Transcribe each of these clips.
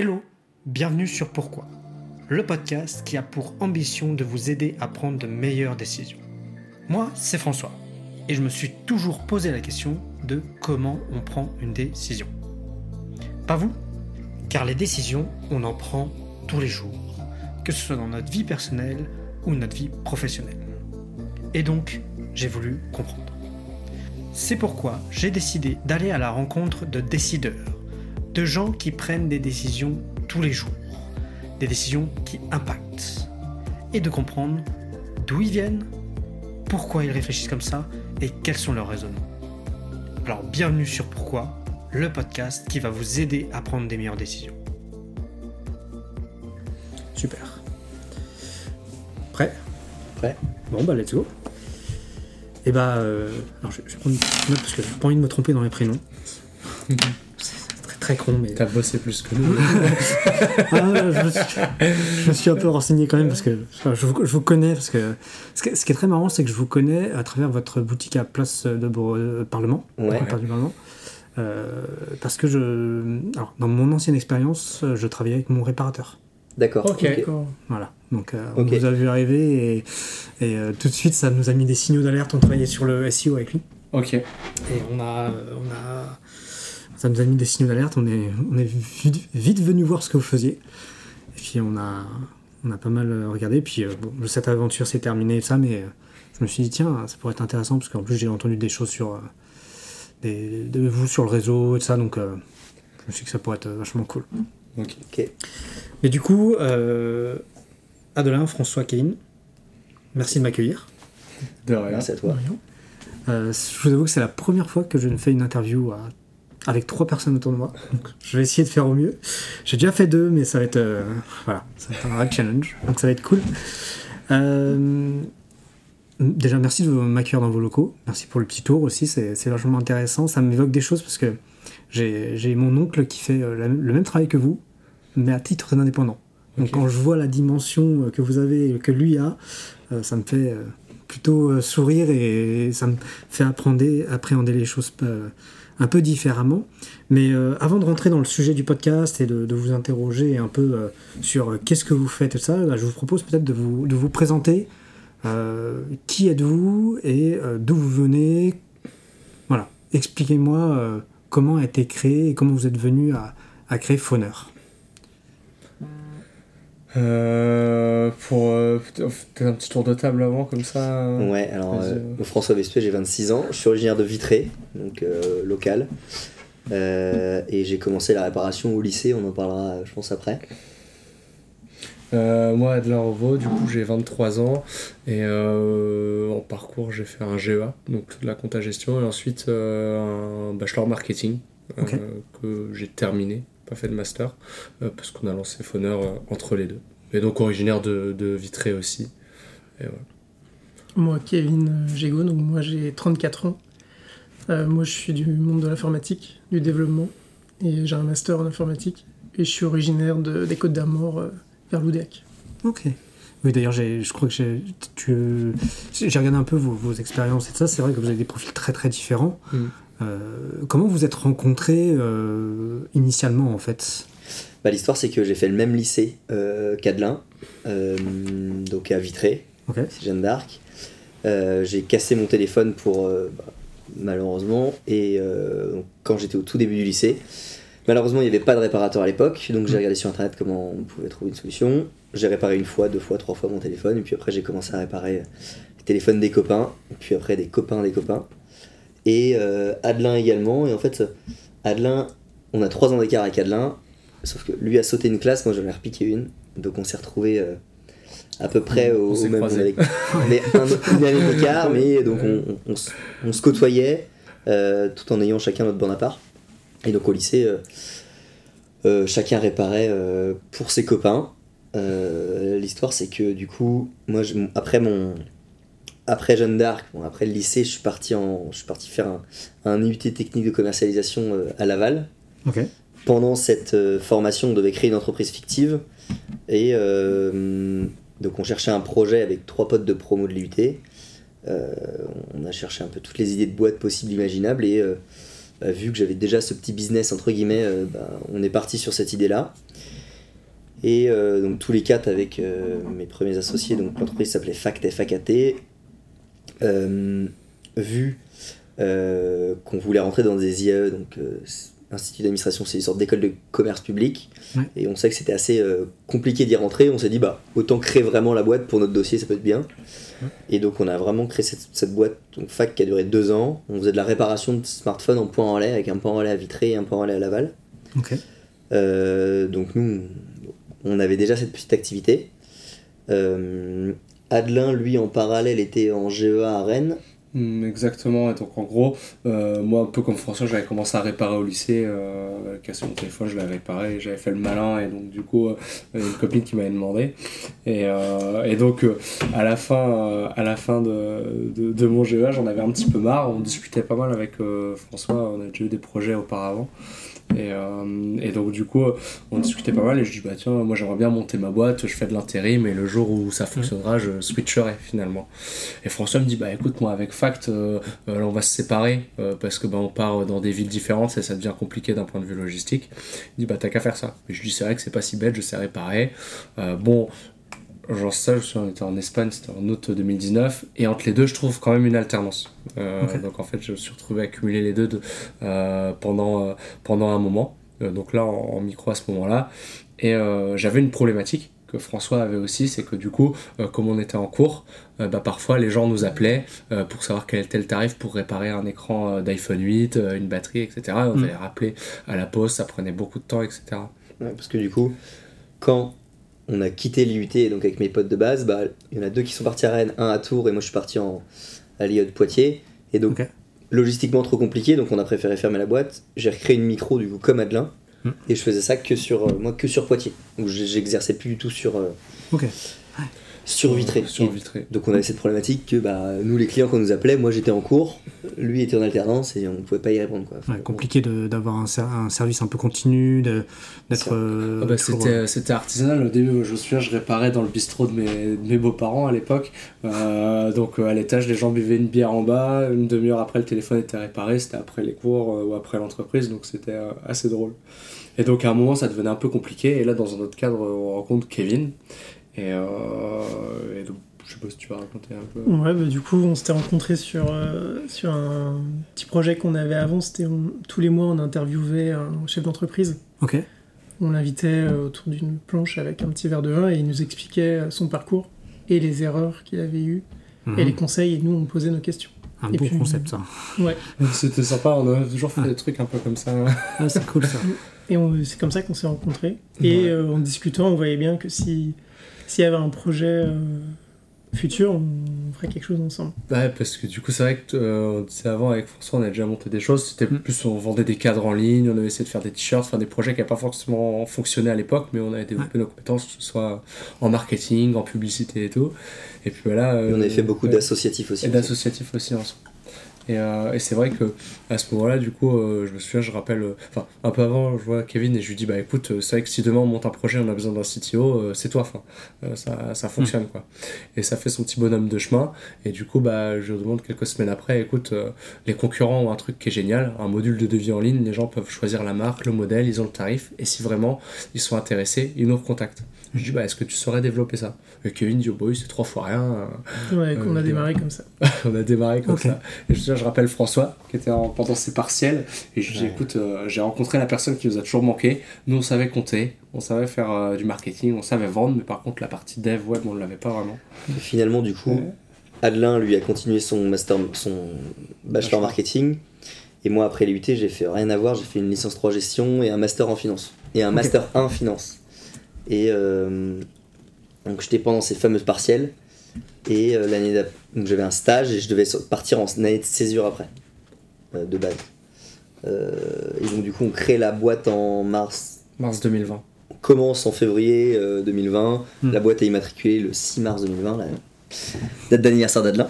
Hello, bienvenue sur Pourquoi, le podcast qui a pour ambition de vous aider à prendre de meilleures décisions. Moi, c'est François, et je me suis toujours posé la question de comment on prend une décision. Pas vous Car les décisions, on en prend tous les jours, que ce soit dans notre vie personnelle ou notre vie professionnelle. Et donc, j'ai voulu comprendre. C'est pourquoi j'ai décidé d'aller à la rencontre de décideurs, de gens qui prennent des décisions tous les jours, des décisions qui impactent, et de comprendre d'où ils viennent, pourquoi ils réfléchissent comme ça et quels sont leurs raisonnements. Alors bienvenue sur Pourquoi, le podcast qui va vous aider à prendre des meilleures décisions. Super. Prêt? Prêt Bon bah let's go. Et bah, euh, alors je, je vais prendre une petite note parce que j'ai pas envie de me tromper dans les prénoms. Très con, mais. T'as bossé plus que nous. Ah, je, me suis, je me suis un peu renseigné quand même parce que enfin, je, vous, je vous connais. Parce que ce, qui, ce qui est très marrant, c'est que je vous connais à travers votre boutique à Place de Beau- euh, Parlement. Ouais. Place du Parlement. Euh, parce que je. Alors, dans mon ancienne expérience, je travaillais avec mon réparateur. D'accord. Ok. Voilà. Donc, euh, on vous a vu arriver et, et, euh, tout de suite, ça nous a mis des signaux d'alerte. On travaillait sur le SEO avec lui. Ok. Et on a, on a, ça nous a mis des signaux d'alerte. On est, on est vite, vite venu voir ce que vous faisiez. Et puis on a, on a pas mal euh, regardé. Puis euh, bon, cette aventure s'est terminée et ça, mais euh, je me suis dit tiens, ça pourrait être intéressant parce qu'en plus j'ai entendu des choses sur euh, des, de vous sur le réseau et tout ça, donc euh, je me suis dit que ça pourrait être euh, vachement cool. Ok. Mais du coup, euh, Adelin, François, Kevin, merci de m'accueillir. De rien. Merci à toi. Euh, je vous avoue que c'est la première fois que je ne fais une interview à- avec trois personnes autour de moi. Donc, je vais essayer de faire au mieux. J'ai déjà fait deux, mais ça va être, euh, voilà, ça va être un vrai challenge. Donc ça va être cool. Euh, déjà, merci de m'accueillir dans vos locaux. Merci pour le petit tour aussi. C'est vachement intéressant. Ça m'évoque des choses parce que j'ai mon oncle qui fait euh, la- le même travail que vous, mais à titre indépendant. Donc quand je vois la dimension que vous avez, et que lui a, euh, ça me fait plutôt sourire et ça me fait appréhender, appréhender les choses un peu différemment. Mais euh, avant de rentrer dans le sujet du podcast et de, vous interroger un peu euh, sur euh, qu'est-ce que vous faites et ça, bah, je vous propose peut-être de vous, présenter. Qui êtes-vous et d'où vous venez Voilà, expliquez-moi comment a été créé et comment vous êtes venu à, à créer Fauneur. Euh, pour euh, un petit tour de table avant, comme ça. euh, Ouais, alors euh. François Vespieux, j'ai 26 ans. Je suis originaire de Vitré, donc euh, local. Euh, et j'ai commencé la réparation au lycée, on en parlera, je pense, après. Euh, moi, Revaud, du coup, j'ai 23 ans. Et euh, en parcours, j'ai fait un GEA, donc de la compta gestion. Et ensuite, euh, un bachelor marketing euh, que j'ai terminé, pas fait de master, euh, parce qu'on a lancé Fauneur euh, entre les deux. Et donc, originaire de, de Vitré aussi. Et voilà. Moi, Kevin euh, Gégo, donc moi j'ai 34 ans. Euh, moi je suis du monde de l'informatique, du développement, et j'ai un master en informatique. Et je suis originaire de- des Côtes d'Armor, euh, vers Loudéac. Ok. Oui, d'ailleurs, j'ai- je crois que j'ai tu- j'ai regardé un peu vos, vos expériences et tout ça. C'est vrai que vous avez des profils très très différents. Mm. Euh, comment vous êtes rencontrés euh, initialement en fait? Bah, L'histoire, c'est que j'ai fait le même lycée euh, qu'Adelin, euh, donc à Vitré, Ok. c'est Jeanne d'Arc. J'ai cassé mon téléphone pour bah, malheureusement et donc, quand j'étais au tout début du lycée malheureusement il n'y avait pas de réparateur à l'époque donc j'ai regardé sur internet comment on pouvait trouver une solution j'ai réparé une fois deux fois trois fois mon téléphone et puis après j'ai commencé à réparer les téléphones des copains et puis après des copains des copains et euh, Adelin également et en fait Adelin on a trois ans d'écart avec Adelin sauf que lui a sauté une classe moi j'en ai repiqué une donc on s'est retrouvé à peu près au, On s'est au même avait- mais un, une année d'écart, mais donc on, on- on se- côtoyait euh, tout en ayant chacun notre borne à part. Et donc au lycée, euh, euh, chacun réparait euh, pour ses copains. Euh, L'histoire, c'est que du coup, moi, je- après mon. Après Jeanne d'Arc, bon, après le lycée, je suis parti, en, je suis parti faire un, un IUT technique de commercialisation euh, à Laval pendant cette euh, formation, on devait créer une entreprise fictive. Et euh, donc, on cherchait un projet avec trois potes de promo de l'IUT. Euh, on a cherché un peu toutes les idées de boîtes possibles, imaginables. Et euh, bah, vu que j'avais déjà ce petit business, entre guillemets, bah, on est parti sur cette idée-là. Et euh, donc tous les quatre avec euh, mes premiers associés, donc l'entreprise s'appelait FACT FAKT. Euh, vu euh, qu'on voulait rentrer dans des IAE, donc euh, Institut d'administration, c'est une sorte d'école de commerce public, Ouais. et on sait que c'était assez compliqué d'y rentrer. On s'est dit, bah, autant créer vraiment la boîte pour notre dossier, ça peut être bien. Et donc on a vraiment créé cette, cette boîte, donc FAC, qui a duré deux ans. On faisait de la réparation de smartphones en point en avec un point en à Vitré et un point en à Laval. Euh, donc nous, on avait déjà cette petite activité. Euh, Adelin, lui, en parallèle, était en GEA à Rennes. Mm, Exactement, et donc en gros, euh, moi un peu comme François, j'avais commencé à réparer au lycée, euh, cassé mon téléphone, je l'avais réparé, j'avais fait le malin, et donc du coup, euh, une copine qui m'avait demandé. Et, euh, et donc euh, à la fin, à la fin de, de, mon GEA, j'en avais un petit peu marre, on discutait pas mal avec François, on a déjà eu des projets auparavant. Et, et donc du coup, on discutait pas mal et je dis bah tiens, moi j'aimerais bien monter ma boîte, je fais de l'intérim et le jour où ça fonctionnera, je switcherai finalement. Et François me dit bah écoute moi avec Fact, euh, euh, là on va se séparer euh, parce que bah on part dans des villes différentes et ça devient compliqué d'un point de vue logistique. Il dit bah t'as qu'à faire ça. Et je lui dis c'est vrai que c'est pas si bête, je sais réparer. Bon. Genre ça, je suis, on était en Espagne, c'était en août 2019, et entre les deux, je trouve quand même une alternance. Euh. Donc en fait, je me suis retrouvé à cumuler les deux de- euh, pendant, euh, pendant un moment. Donc là, en, en micro à ce moment-là. Et j'avais une problématique que François avait aussi, c'est que du coup, euh, comme on était en cours, euh, bah, parfois les gens nous appelaient euh, pour savoir quel était le tarif pour réparer un écran euh, d'iPhone 8, euh, une batterie, etc. Et on Mm. allait rappeler à la poste, ça prenait beaucoup de temps, etc. Ouais, parce que du coup, quand on a quitté l'IUT, donc avec mes potes de base, bah, il y en a deux qui sont partis à Rennes, un à Tours, et moi je suis parti en, à l'IA de Poitiers. Et donc, logistiquement trop compliqué, donc on a préféré fermer la boîte. J'ai recréé une micro, du coup, comme Adelin. Et je faisais ça que sur, euh, moi, que sur Poitiers. Donc j'exerçais plus du tout sur, euh, Ok. Vitré. Sur Et Vitré. Donc on avait cette problématique que bah, nous, les clients, quand on nous appelait, moi j'étais en cours, lui était en alternance et on pouvait pas y répondre. Quoi. Ouais, compliqué de- d'avoir un, ser- un service un peu continu, de- d'être. Euh, Ah bah, toujours, c'était, c'était artisanal au début, je me souviens, je réparais dans le bistrot de mes, de mes beaux-parents à l'époque. Euh, donc euh, à l'étage, les gens buvaient une bière en bas, une demi-heure après le téléphone était réparé, c'était après les cours euh, ou après l'entreprise, donc c'était euh, assez drôle. Et donc à un moment, ça devenait un peu compliqué, et là, dans un autre cadre, on rencontre Kevin. Et, euh, et donc, je sais pas si tu vas raconter un peu. Ouais, bah, du coup, on s'était rencontrés sur, euh, sur un petit projet qu'on avait avant. C'était tous les mois, on interviewait un chef d'entreprise. Ok. On l'invitait euh, autour d'une planche avec un petit verre de vin et il nous expliquait son parcours et les erreurs qu'il avait eues Mhm. et les conseils. Et nous, on posait nos questions. Un et bon puis- concept, ça. Ouais. C'était sympa, on a toujours fait Ah. des trucs un peu comme ça. Ah, c'est cool ça. Et c'est comme ça qu'on s'est rencontrés. Et Ouais. euh, en discutant, on voyait bien que si s'il y avait un projet euh, futur, on ferait quelque chose ensemble. Ouais, parce que du coup, c'est vrai que euh, on disait avant avec François, on a déjà monté des choses. C'était Mm. plus, on vendait des cadres en ligne, on avait essayé de faire des t-shirts, faire des projets qui n'avaient pas forcément fonctionné à l'époque, mais on avait développé nos compétences, que ce soit en marketing, en publicité et tout. Et puis voilà. Et on avait fait beaucoup ouais. d'associatifs aussi. Et d'associatifs aussi ensemble. Et, euh, et c'est vrai que à ce moment-là, du coup, euh, je me souviens, je rappelle, euh, enfin, un peu avant, je vois Kevin et je lui dis, bah écoute, c'est vrai que si demain on monte un projet, on a besoin d'un CTO, c'est toi, enfin, ça, ça fonctionne, quoi. Et ça fait son petit bonhomme de chemin. Et du coup, bah, je lui demande quelques semaines après, écoute, les concurrents ont un truc qui est génial, un module de devis en ligne, les gens peuvent choisir la marque, le modèle, ils ont le tarif, et si vraiment ils sont intéressés, ils nous recontactent. Je dis, bah, est-ce que tu saurais développer ça? Et Kevin dit, oh, bah oui, c'est trois fois rien. euh, Ouais, qu'on Euh, a je- démarré comme ça. on a démarré comme ça. Et je, je rappelle François, qui était en- pendant ses partiels, et je lui dis Ouais. écoute, euh, j'ai rencontré la personne qui nous a toujours manqué. Nous, on savait compter, on savait faire euh, du marketing, on savait vendre, mais par contre, la partie dev web, on ne l'avait pas vraiment. Et finalement, du coup, Ouais. Adelin, lui, a continué son master, son bachelor marketing. Et moi, après l'IUT, j'ai fait rien à voir. J'ai fait une licence 3 gestion et un master en finance. Et un master 1 finance. Et euh, donc, j'étais pendant ces fameuses partielles. Et euh, l'année d'après, j'avais un stage et je devais partir en année de césure après, euh, de base. Euh, et donc, du coup, on crée la boîte en mars. Mars 2020. On commence en février euh, 2020. Hmm. La boîte est immatriculée le 6 mars 2020, la date d'anniversaire d'Adelin.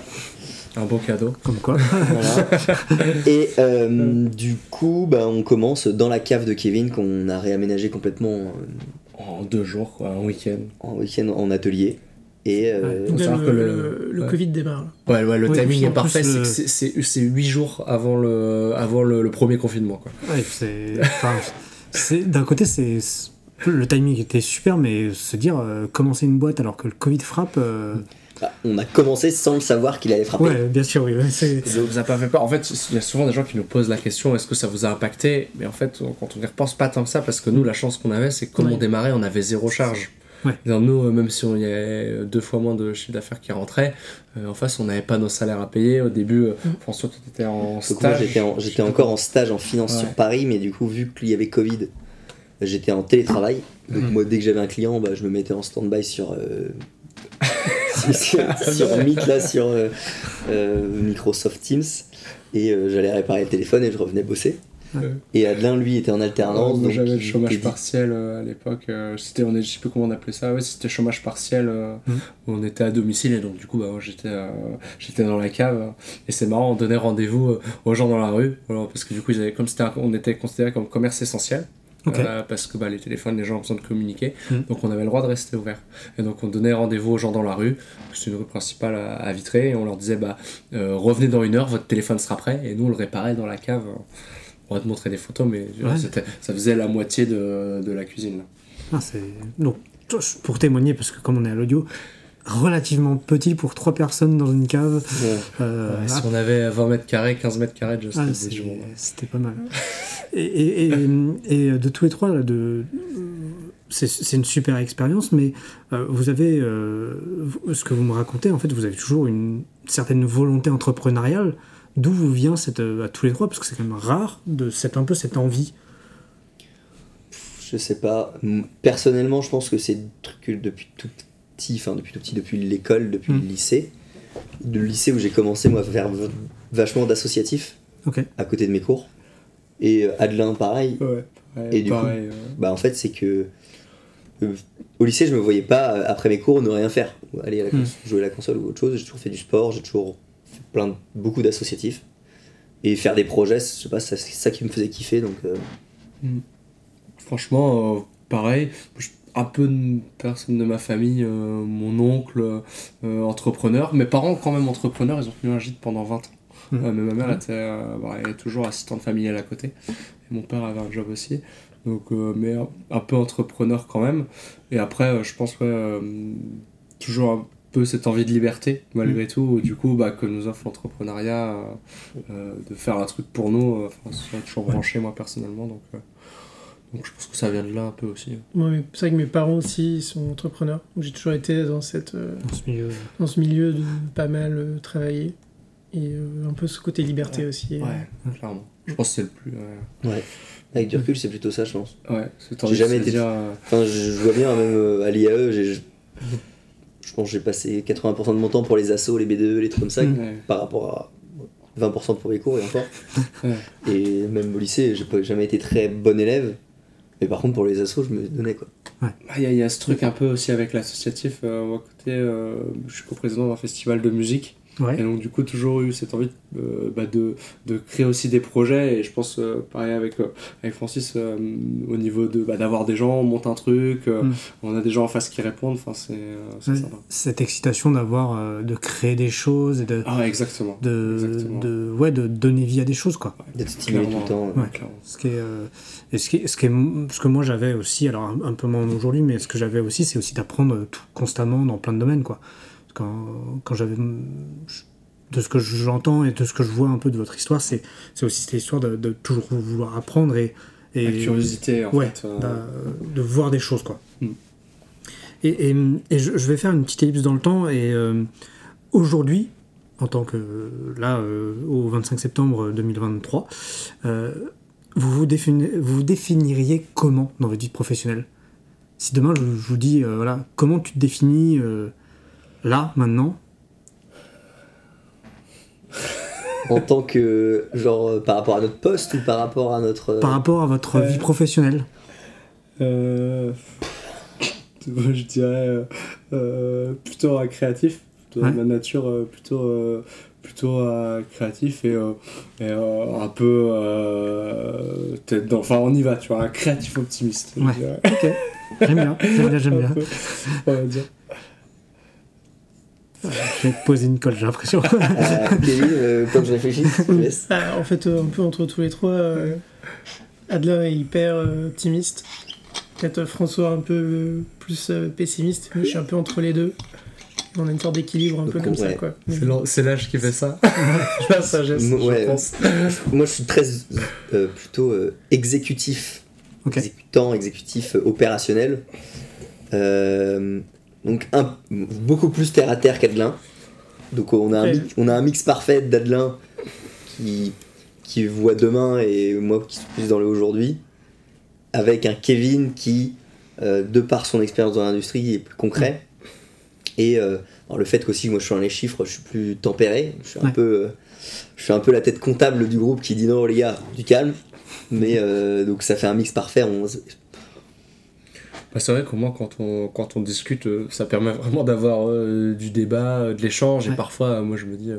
Un beau cadeau. Comme quoi. Voilà. Et euh, du coup, bah, on commence dans la cave de Kevin qu'on a réaménagé complètement euh, En deux jours, quoi, un week-end. en week-end en atelier. Et euh, là, le, que le- le- le ouais. Covid démarre. là. Ouais, ouais, le timing est parfait, c'est le- que c'est- c'est c'est 8 jours avant le, avant le, le premier confinement. Quoi. Ouais, c'est. enfin, c'est- D'un côté, c'est. Le timing était super, mais se dire euh, commencer une boîte alors que le Covid frappe. euh, ah, on a commencé sans le savoir qu'il allait frapper. Ouais, bien sûr, oui. Ça vous a pas fait peur En fait, il y a souvent des gens qui nous posent la question est-ce que ça vous a impacté? Mais en fait, quand on y repense, pas tant que ça, parce que nous, la chance qu'on avait, c'est que comme Ouais. on démarrait, on avait zéro charge. Ouais. Nous, même si on y avait deux fois moins de chiffre d'affaires qui rentrait, euh, en face, on n'avait pas nos salaires à payer. Au début, euh, François, tu étais en Donc moi stage. j'étais en- j'étais encore en stage en finance Ouais. sur Paris, mais du coup vu qu'il y avait Covid, j'étais en télétravail. Donc Mhm. moi dès que j'avais un client, bah, je me mettais en stand-by sur, euh, sur, sur- Meet là, sur euh, euh, Microsoft Teams, et euh, j'allais réparer le téléphone et je revenais bosser. Ouais. Et Adelin lui était en alternance, donc j'avais le chômage était- partiel euh, à l'époque. euh, c'était, on est, je sais plus comment on appelait ça. Ouais, c'était chômage partiel. euh, Mhm. où on était à domicile et donc du coup, bah, moi, j'étais, euh, j'étais dans la cave. et c'est marrant, on donnait rendez-vous euh, aux gens dans la rue. voilà, parce que du coup, ils avaient, comme c'était, un- on était considéré comme commerce essentiel. Euh, parce que bah, les téléphones, les gens ont besoin de communiquer. Mhm. Donc on avait le droit de rester ouvert. Et donc on donnait rendez-vous aux gens dans la rue. C'est une rue principale à, à Vitré. Et on leur disait bah, euh, revenez dans une heure, votre téléphone sera prêt. Et nous, on le réparait dans la cave. On va te montrer des photos, mais Ouais. ça faisait la moitié de, de la cuisine. là. Ah, c'est- Donc, pour témoigner, parce que comme on est à l'audio, relativement petit pour trois personnes dans une cave. Ouais. euh, Ouais, si on avait 20 mètres carrés, 15 mètres carrés, déjà, Ah, c'était pas mal. Et, et, et, et de tous les trois, là, de, c'est, une super expérience, mais euh, vous avez, euh, ce que vous me racontez, en fait, vous avez toujours une certaine volonté entrepreneuriale. D'où vous vient cette, euh, à tous les trois, parce que c'est quand même rare, de cette, un peu cette envie. Je sais pas. Personnellement, je pense que c'est que depuis tout petit, enfin depuis tout petit, depuis l'école, depuis Mm. le lycée. Le lycée où j'ai commencé, moi, à faire vachement d'associatifs Ok. à côté de mes cours. Et euh, Adelin, pareil. Ouais, Et du pareil, Bah, en fait, c'est que. euh, au lycée, je me voyais pas, euh, après mes cours, ne rien faire. Aller à la cons- Mm. jouer à la console ou autre chose. J'ai toujours fait du sport, j'ai toujours fait plein de- beaucoup d'associatifs. Et faire des projets, je sais pas, c'est ça qui me faisait kiffer. Donc, euh, Franchement, euh, pareil. Je- Un peu de personnes de ma famille, euh, mon oncle, euh, entrepreneur. Mes parents, quand même entrepreneurs, ils ont tenu un gîte pendant 20 ans. Mhm. Euh, mais ma mère était, bah, elle est toujours assistante familiale à côté. Et mon père avait un job aussi. Donc, mais un, peu entrepreneur quand même. Et après, je pense, ouais, toujours un peu cette envie de liberté, malgré tout. Du coup, bah, que nous offre l'entrepreneuriat, de faire un truc pour nous. Enfin, toujours branché, moi, personnellement. Donc, donc, je pense que ça vient de là un peu aussi. Moi, mais c'est vrai que mes parents aussi ils sont entrepreneurs. Donc, J'ai toujours été dans, cette, euh, Dans ce milieu. dans ce milieu de pas mal euh, travailler. Et euh, un peu ce côté liberté aussi. euh. Ouais, clairement. Je pense que c'est le plus. Ouais, ouais. Avec du recul, c'est plutôt ça, je pense. ouais c'est J'ai jamais été- Dire, Enfin, je, vois bien, même euh, à l'IAE, j'ai- je, je pense que j'ai passé 80% de mon temps pour les assos, les B2, les trucs comme ça, ouais. par rapport à 20% pour les cours et encore. Ouais. Et même au lycée, j'ai jamais été très bon élève. Mais par contre, pour les assos, je me donnais quoi. Ah, Il y, a- il y a ce truc un peu aussi avec l'associatif. Euh, moi, côté, euh, je suis co-président d'un festival de musique. Et donc, du coup, toujours eu cette envie euh, bah, de, de créer aussi des projets. Et je pense, euh, pareil avec, euh, avec Francis, euh, au niveau de bah, d'avoir des gens, on monte un truc, euh, Mm. on a des gens en face qui répondent. Enfin, c'est euh, Ouais, sympa. Cette excitation d'avoir, euh, de créer des choses et de, Ah, ouais, exactement. de, Exactement. de, ouais, de donner vie à des choses, quoi. D'être stimulé tout le temps. Ouais, Ouais. clairement. Ce qui est, euh, et ce qui ce qui est, ce que moi j'avais aussi, alors un, un peu moins aujourd'hui, mais ce que j'avais aussi, c'est aussi d'apprendre tout constamment dans plein de domaines, quoi. Quand, quand j'avais, de ce que j'entends et de ce que je vois un peu de votre histoire, c'est, c'est aussi cette histoire de, de toujours vouloir apprendre et, et La curiosité, en ouais, fait. euh, de voir des choses, quoi. Mm. Et, et, et je, je vais faire une petite ellipse dans le temps et euh, aujourd'hui, en tant que là, euh, au 25 septembre 2023, euh, vous vous, défini- vous vous définiriez comment dans votre vie professionnelle? Si demain je, je vous dis, euh, voilà, comment tu te définis euh, là, maintenant? En tant que, genre, euh, par rapport à notre poste ou par rapport à notre. euh, par rapport à votre vie professionnelle? Euh, moi, je dirais plutôt un créatif, plutôt Ouais. de ma nature euh, plutôt euh, plutôt euh, créatif et, euh, et, euh, un peu euh, tête dans- enfin on y va tu vois un créatif optimiste Ouais. Ok, j'aime bien, j'aime bien, j'aime bien. peu, on va dire. Je vais te poser une colle, j'ai l'impression. Euh, Kevin, euh, que je réfléchis, je te laisse. Ah, en fait, euh, un peu entre tous les trois, euh, Adlin est hyper euh, optimiste. Peut-être François un peu euh, plus euh, pessimiste. Moi, je suis un peu entre les deux. On a une sorte d'équilibre un peu comme ça, quoi. C'est l'âge qui fait ça. La sagesse, ouais. je pense. Moi, je suis très euh, plutôt euh, exécutif, exécutant, exécutif euh, opérationnel. Euh, donc, un, beaucoup plus terre à terre qu'Adelin. Donc, on a, un Ouais. mix, on a un mix parfait d'Adelin qui, qui voit demain et moi qui suis plus dans le aujourd'hui. Avec un Kevin qui, euh, de par son expérience dans l'industrie, est plus concret. Et euh, alors le fait qu'aussi, moi je suis dans les chiffres, je suis plus tempéré. Je suis un peu. euh, je suis un peu la tête comptable du groupe qui dit non les gars, du calme. Mais euh, donc ça fait un mix parfait. On- Bah, c'est vrai qu'au moins quand on, quand on discute, euh, ça permet vraiment d'avoir euh, du débat, de l'échange. Ouais. Et parfois, moi je me dis,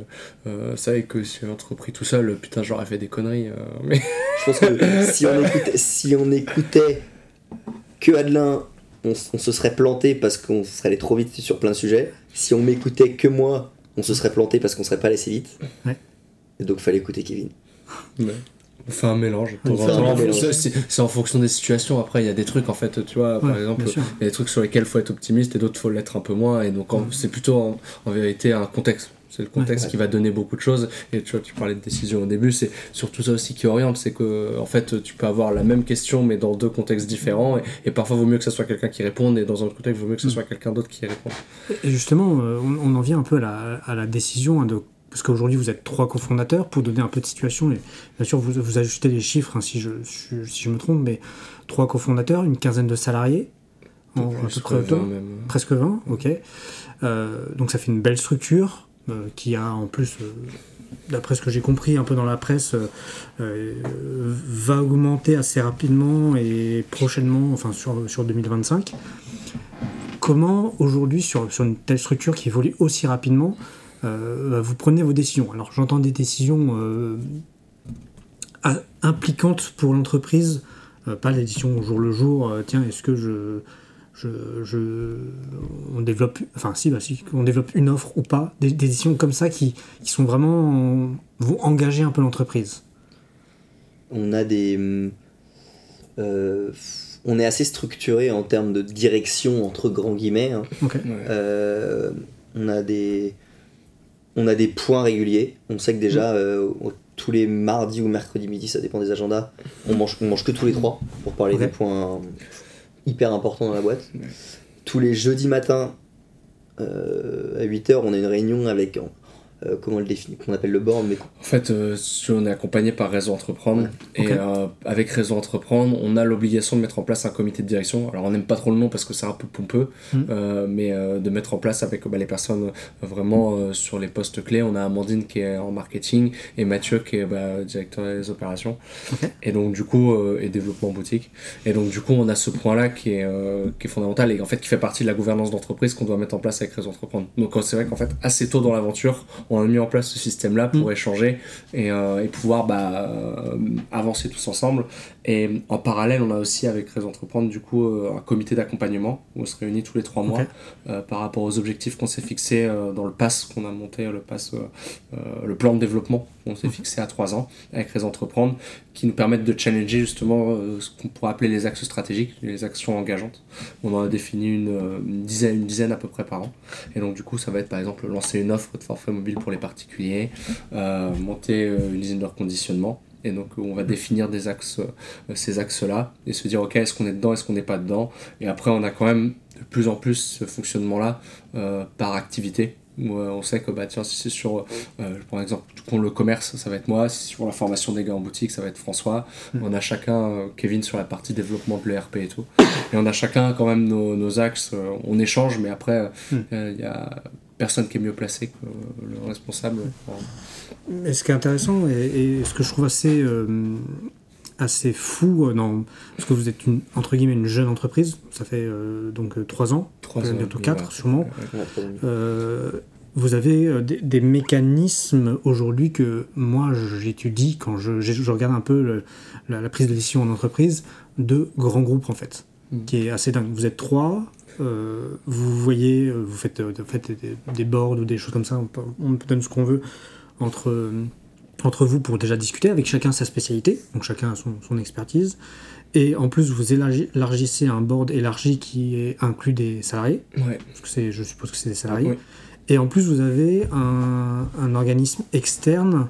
c'est vrai que si entrepris tout seul, putain, j'aurais fait des conneries. euh, mais Je pense que si on écoutait, si on écoutait que Adelin, on, se serait planté parce qu'on serait allé trop vite sur plein de sujets. Si on m'écoutait que moi, on se serait planté parce qu'on serait pas allé assez vite. Ouais. Et donc fallait écouter Kevin. Ouais. On fait un mélange. C'est- en fonction des situations. Après, il y a des trucs, en fait, tu vois, par exemple, il y a des trucs sur lesquels il faut être optimiste et d'autres, faut l'être un peu moins. Et donc, c'est plutôt en, en vérité un contexte. C'est le contexte Ouais. qui va donner beaucoup de choses. Et tu vois, tu parlais de décision au début, c'est surtout ça aussi qui oriente. C'est que, en fait, tu peux avoir la même question, mais dans deux contextes différents. Et, et parfois, il vaut mieux que ce soit quelqu'un qui réponde. Et dans un autre contexte, il vaut mieux que ce Mm. soit quelqu'un d'autre qui réponde. Et justement, euh, on, on en vient un peu à la, à la décision hein, de. Parce qu'aujourd'hui, vous êtes trois cofondateurs. Pour donner un peu de situation, et bien sûr, vous, vous ajustez les chiffres hein, si, je, si, je me trompe, mais trois cofondateurs, une quinzaine de salariés, en, à Plus peu que près 20 autant. même. Presque 20, ok. Euh, donc ça fait une belle structure qui a en plus, euh, d'après ce que j'ai compris un peu dans la presse, euh, euh, va augmenter assez rapidement et prochainement, enfin sur, sur 2025. Comment aujourd'hui, sur, sur une telle structure qui évolue aussi rapidement, euh, vous prenez vos décisions? Alors j'entends des décisions euh, impliquantes pour l'entreprise, euh, pas les décisions au jour le jour, euh, tiens, est-ce que je, je, je- on développe, enfin si, bah, si, on développe une offre ou pas, des, des décisions comme ça qui, qui sont vraiment, vont engager un peu l'entreprise. On a des. euh, on est assez structuré en termes de direction entre grands guillemets. hein. Ouais. Euh, on a des on a des points réguliers. On sait que déjà euh, tous les mardis ou mercredis midi, ça dépend des agendas, on mange, on mange que tous les trois pour parler des points hyper importants dans la boîte. Tous les jeudis matins euh, à 8h, on a une réunion avec euh, comment on le définit, qu'on appelle le board, mais En fait, euh, si on est accompagné par Réseau Entreprendre. Ouais. Et euh, avec Réseau Entreprendre, on a l'obligation de mettre en place un comité de direction. Alors, on n'aime pas trop le nom parce que c'est un peu pompeux, euh, mais euh, de mettre en place avec bah, les personnes vraiment euh, sur les postes clés. On a Amandine qui est en marketing et Mathieu qui est bah, directeur des opérations. Et donc, du coup, euh, et développement boutique. Et donc, du coup, on a ce point-là qui, est, euh, qui est fondamental et en fait qui fait partie de la gouvernance d'entreprise qu'on doit mettre en place avec Réseau Entreprendre. Donc, c'est vrai qu'en fait, assez tôt dans l'aventure, on a mis en place ce système-là pour Mm. échanger et, euh, et pouvoir bah, euh, avancer tous ensemble. Et en parallèle, on a aussi avec Réseau Entreprendre du coup euh, un comité d'accompagnement où on se réunit tous les trois mois par rapport aux objectifs qu'on s'est fixés dans le pass qu'on a monté, le pass, le plan de développement qu'on s'est Mhm. fixé à trois ans avec Réseau Entreprendre, qui nous permettent de challenger justement euh, ce qu'on pourrait appeler les axes stratégiques, les actions engageantes. On en a défini une, euh, une dizaine, une dizaine à peu près par an. Et donc du coup, ça va être par exemple lancer une offre de forfait mobile pour les particuliers, euh, monter une usine de reconditionnement. Et donc on va définir ces axes-là et se dire ok est-ce qu'on est dedans, est-ce qu'on n'est pas dedans? Et après on a quand même de plus en plus ce fonctionnement-là par activité. Où, euh, on sait que bah tiens si c'est sur euh, par exemple pour le commerce ça va être moi, si c'est sur la formation des gars en boutique ça va être François. Mhm. On a chacun euh, Kevin sur la partie développement de l'ERP et tout. Et on a chacun quand même nos, nos axes. euh, on échange mais après il Mhm. y a personne qui est mieux placé que le responsable. pour- Mais ce qui est intéressant et, et ce que je trouve assez, euh, assez fou, euh, dans, parce que vous êtes une, entre guillemets une jeune entreprise, ça fait euh, donc euh, trois ans, Trois euh, ans, bientôt ouais, quatre ouais. sûrement. Ouais. Euh, vous avez euh, des, des mécanismes aujourd'hui que moi j'étudie quand je, je- je regarde un peu le- la, la prise de décision en entreprise de grands groupes en fait, Mm. qui est assez dingue. Vous êtes trois, euh, vous voyez, euh, vous faites, euh, faites des, des boards ou des choses comme ça, on, peut- on donne ce qu'on veut entre, euh, entre vous pour déjà discuter, avec chacun sa spécialité, donc chacun a son, son expertise. Et en plus, vous élargi- élargissez un board élargi qui est, inclut des salariés, Ouais. parce que je suppose que c'est des salariés. Oui. Et en plus, vous avez un, un organisme externe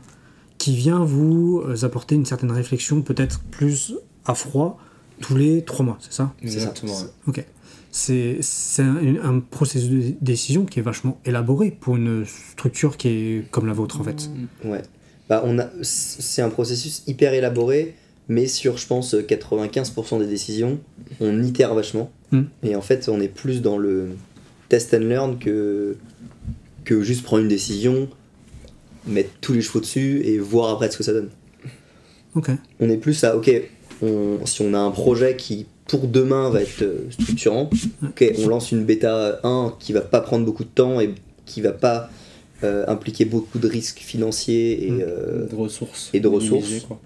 qui vient vous euh, apporter une certaine réflexion, peut-être plus à froid, tous les trois mois, c'est ça? C'est ça. Exactement. ouais. Ok. C'est c'est un, un processus de décision qui est vachement élaboré pour une structure qui est comme la vôtre en fait. Ouais. Bah, on a, c'est un processus hyper élaboré, mais sur, je pense, 95% des décisions, on itère vachement. Hmm. Et en fait, on est plus dans le test and learn que, que juste prendre une décision, mettre tous les chevaux dessus et voir après ce que ça donne. Ok. On est plus à, ok, on- si on a un projet qui pour demain va être euh, structurant, ok, on lance une bêta 1 qui va pas prendre beaucoup de temps et qui va pas euh, impliquer beaucoup de risques financiers et, Mm. euh, de ressources. et de ressources. Minimiser, quoi.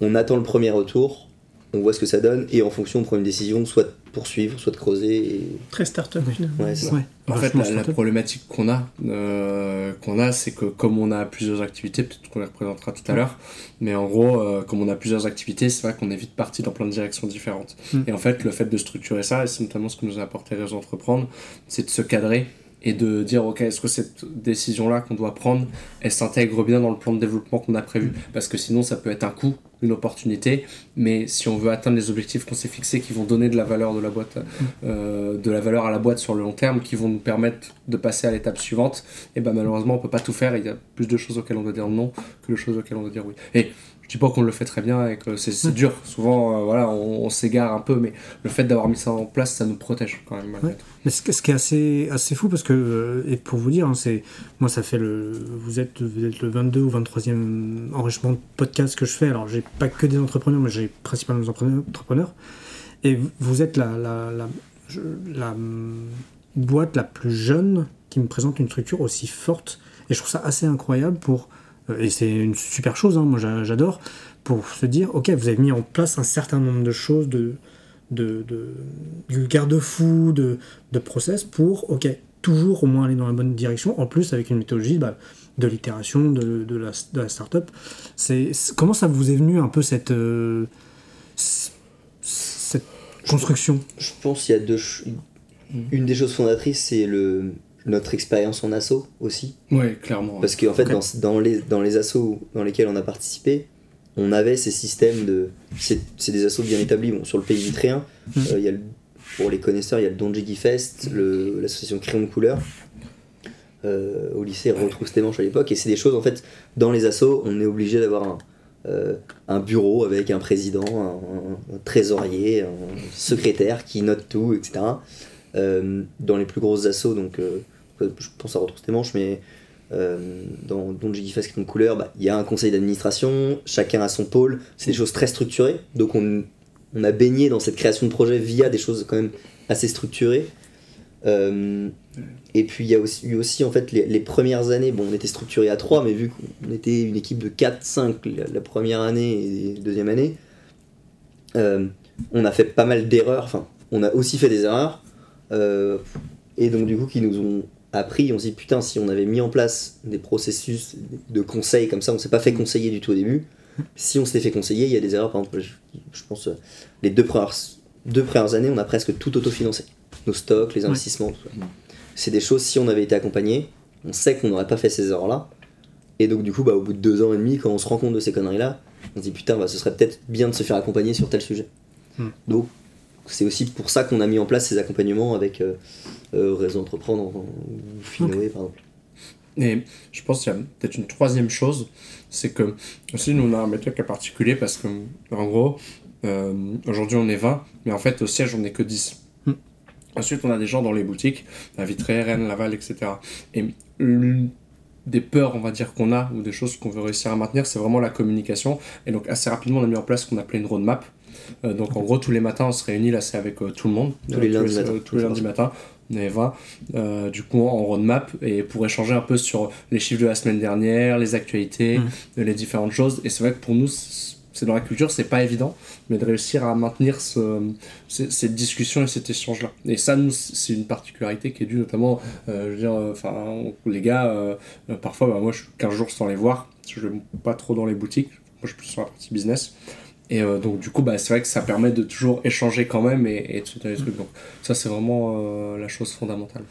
on attend le premier retour, on voit ce que ça donne et en fonction on prend une décision soit de poursuivre, soit de creuser. Et... Très start-up finalement. Ouais. Ouais. En fait, la, problématique qu'on a, euh, qu'on a, c'est que comme on a plusieurs activités, peut-être qu'on les représentera tout à l'heure, mais en gros, euh, comme on a plusieurs activités, c'est vrai qu'on est vite parti dans plein de directions différentes. Mm. Et en fait, le fait de structurer ça, et c'est notamment ce que nous a apporté Réseau Entreprendre, c'est de se cadrer et de dire, ok, est-ce que cette décision-là qu'on doit prendre, elle s'intègre bien dans le plan de développement qu'on a prévu? Parce que sinon, ça peut être un coût, une opportunité, mais si on veut atteindre les objectifs qu'on s'est fixés, qui vont donner de la valeur de la boîte, euh, de la valeur à la boîte sur le long terme, qui vont nous permettre de passer à l'étape suivante, et ben malheureusement, on peut pas tout faire. Il y a plus de choses auxquelles on doit dire non que de choses auxquelles on doit dire oui. Je dis pas qu'on le fait très bien et que c'est c'est dur. Souvent, euh, voilà, on, on s'égare un peu, mais le fait d'avoir mis ça en place, ça nous protège quand même. Ouais. Mais ce, ce qui est assez, assez fou, parce que, euh, et pour vous dire, hein, c'est, moi ça fait le. Vous êtes, vous êtes le 22 ou 23e enregistrement de podcast que je fais. Alors j'ai pas que des entrepreneurs, mais j'ai principalement des entrepreneurs. Et vous- êtes la, la, la, hum, boîte la plus jeune qui me présente une structure aussi forte. Et je trouve ça assez incroyable pour. Euh, Et c'est une super chose, hein, moi j'a- j'adore, pour se dire, ok, vous avez mis en place un certain nombre de choses, de, de, de, du garde-fou, de, de process pour, ok, toujours au moins aller dans la bonne direction, en plus avec une méthodologie bah, de l'itération, de, de, la, de la start-up. C'est, comment ça vous est venu un peu cette, euh, cette construction? Je pense qu'il y a deux. Une des choses fondatrices, c'est le notre expérience en asso aussi. Ouais, clairement. Parce qu'en fait, dans, dans les, dans les assos dans lesquels on a participé, on avait ces systèmes de. C'est des assos bien établis. Bon, sur le pays vitréen, Mhm. euh, il y a le- pour les connaisseurs, il y a le Donjigi Fest, l'association Crayon de couleur. Euh, au lycée, retrousse tes manches à l'époque. Et c'est des choses, en fait, dans les assos, on est obligé d'avoir un, euh, un bureau avec un président, un, un trésorier, un secrétaire qui note tout, etc. Euh, dans les plus grosses assos, donc euh, je pense à retrousse tes manches, mais euh, dans Donjigi Fest de couleur, bah, il y a un conseil d'administration, chacun a son pôle, c'est des choses très structurées, donc on, on a baigné dans cette création de projet via des choses quand même assez structurées. Euh, et puis il y a aussi, eu aussi en fait les, premières années, bon on était structuré à 3, mais vu qu'on était une équipe de 4, 5 la, la première année et la deuxième année, euh, on a fait pas mal d'erreurs, enfin on a aussi fait des erreurs, euh, et donc du coup qui nous ont appris, on s'est dit putain si on avait mis en place des processus de conseil comme ça, on s'est pas fait conseiller du tout au début, si on s'était fait conseiller, il y a des erreurs, par exemple, je, je pense, euh, les deux premières, deux premières années, on a presque tout autofinancé. Nos stocks, les investissements, tout ça. C'est des choses, si on avait été accompagné, on sait qu'on n'aurait pas fait ces erreurs-là. Et donc, du coup, bah, au bout de deux ans et demi, quand on se rend compte de ces conneries-là, on se dit putain, bah, ce serait peut-être bien de se faire accompagner sur tel sujet. Hmm. Donc, c'est aussi pour ça qu'on a mis en place ces accompagnements avec euh, euh, Réseau Entreprendre ou Finoé, par exemple. Et je pense qu'il y a peut-être une troisième chose, c'est que aussi nous on a un métier qui est particulier parce que en gros, euh, aujourd'hui on est 20, mais en fait au siège on n'est que 10. Hmm. Ensuite on a des gens dans les boutiques, la Vitrée, Rennes, Laval, etc. Et l'une des peurs, on va dire, qu'on a, ou des choses qu'on veut réussir à maintenir, c'est vraiment la communication. Et donc assez rapidement on a mis en place ce qu'on appelait une roadmap. Euh, donc en gros tous les matins on se réunit là c'est avec euh, tout le monde. Tous les Euh, lundis matins. tous les lundis matins. On est 20, euh, du coup en roadmap, et pour échanger un peu sur les chiffres de la semaine dernière, les actualités, euh, les différentes choses. Et c'est vrai que pour nous, c'est dans la culture, c'est pas évident, mais de réussir à maintenir ce, cette discussion et cet échange-là. Et ça, nous, c'est une particularité qui est due notamment, euh, je veux dire, enfin, les gars, parfois, bah, moi, je suis 15 jours sans les voir, je ne vais pas trop dans les boutiques, moi, je suis plus sur la partie business. Et euh, donc, du coup, bah, c'est vrai que ça permet de toujours échanger quand même et, et de se des trucs. Donc, ça, c'est vraiment euh, la chose fondamentale.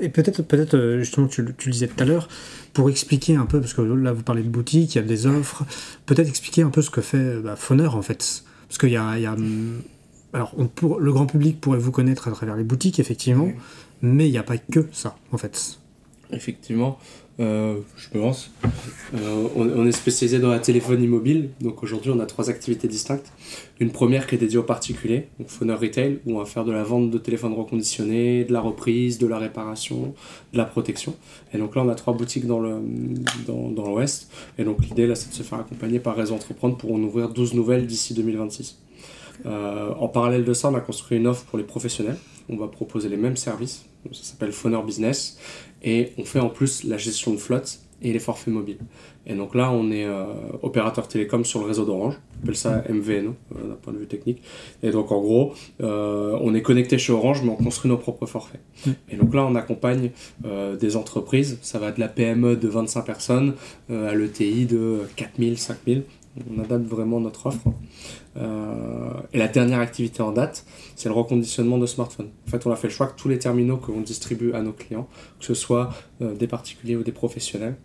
Et peut-être, peut-être euh, justement, tu, tu, le disais tout à l'heure, pour expliquer un peu, parce que là, vous parlez de boutique, il y a des offres, peut-être expliquer un peu ce que fait bah, en fait. Parce qu'il y a. Y a alors, on pour, le grand public pourrait vous connaître à travers les boutiques, effectivement, mais il n'y a pas que ça, en fait. Effectivement. Euh, je pense. Euh, on, est spécialisé dans la téléphonie mobile, donc aujourd'hui on a trois activités distinctes. Une première qui est dédiée aux particuliers, donc Phoner Retail, où on va faire de la vente de téléphones reconditionnés, de la reprise, de la réparation, de la protection. Et donc là on a trois boutiques dans l'ouest. Dans, dans et donc l'idée là c'est de se faire accompagner par Réseau Entreprendre pour en ouvrir 12 nouvelles d'ici 2026. Euh, en parallèle de ça, on a construit une offre pour les professionnels. On va proposer les mêmes services. Ça s'appelle Phoner Business. Et on fait en plus la gestion de flotte et les forfaits mobiles. Et donc là, on est euh, opérateur télécom sur le réseau d'Orange. On appelle ça MVNO euh, d'un point de vue technique. Et donc en gros, euh, on est connecté chez Orange, mais on construit nos propres forfaits. Mm. Et donc là, on accompagne des entreprises. Ça va de la PME de 25 personnes à l'ETI de 4000, 5000 on adapte vraiment notre offre. Euh, et la dernière activité en date, c'est le reconditionnement de smartphones. En fait, on a fait le choix que tous les terminaux que l'on distribue à nos clients, que ce soit euh, des particuliers ou des professionnels,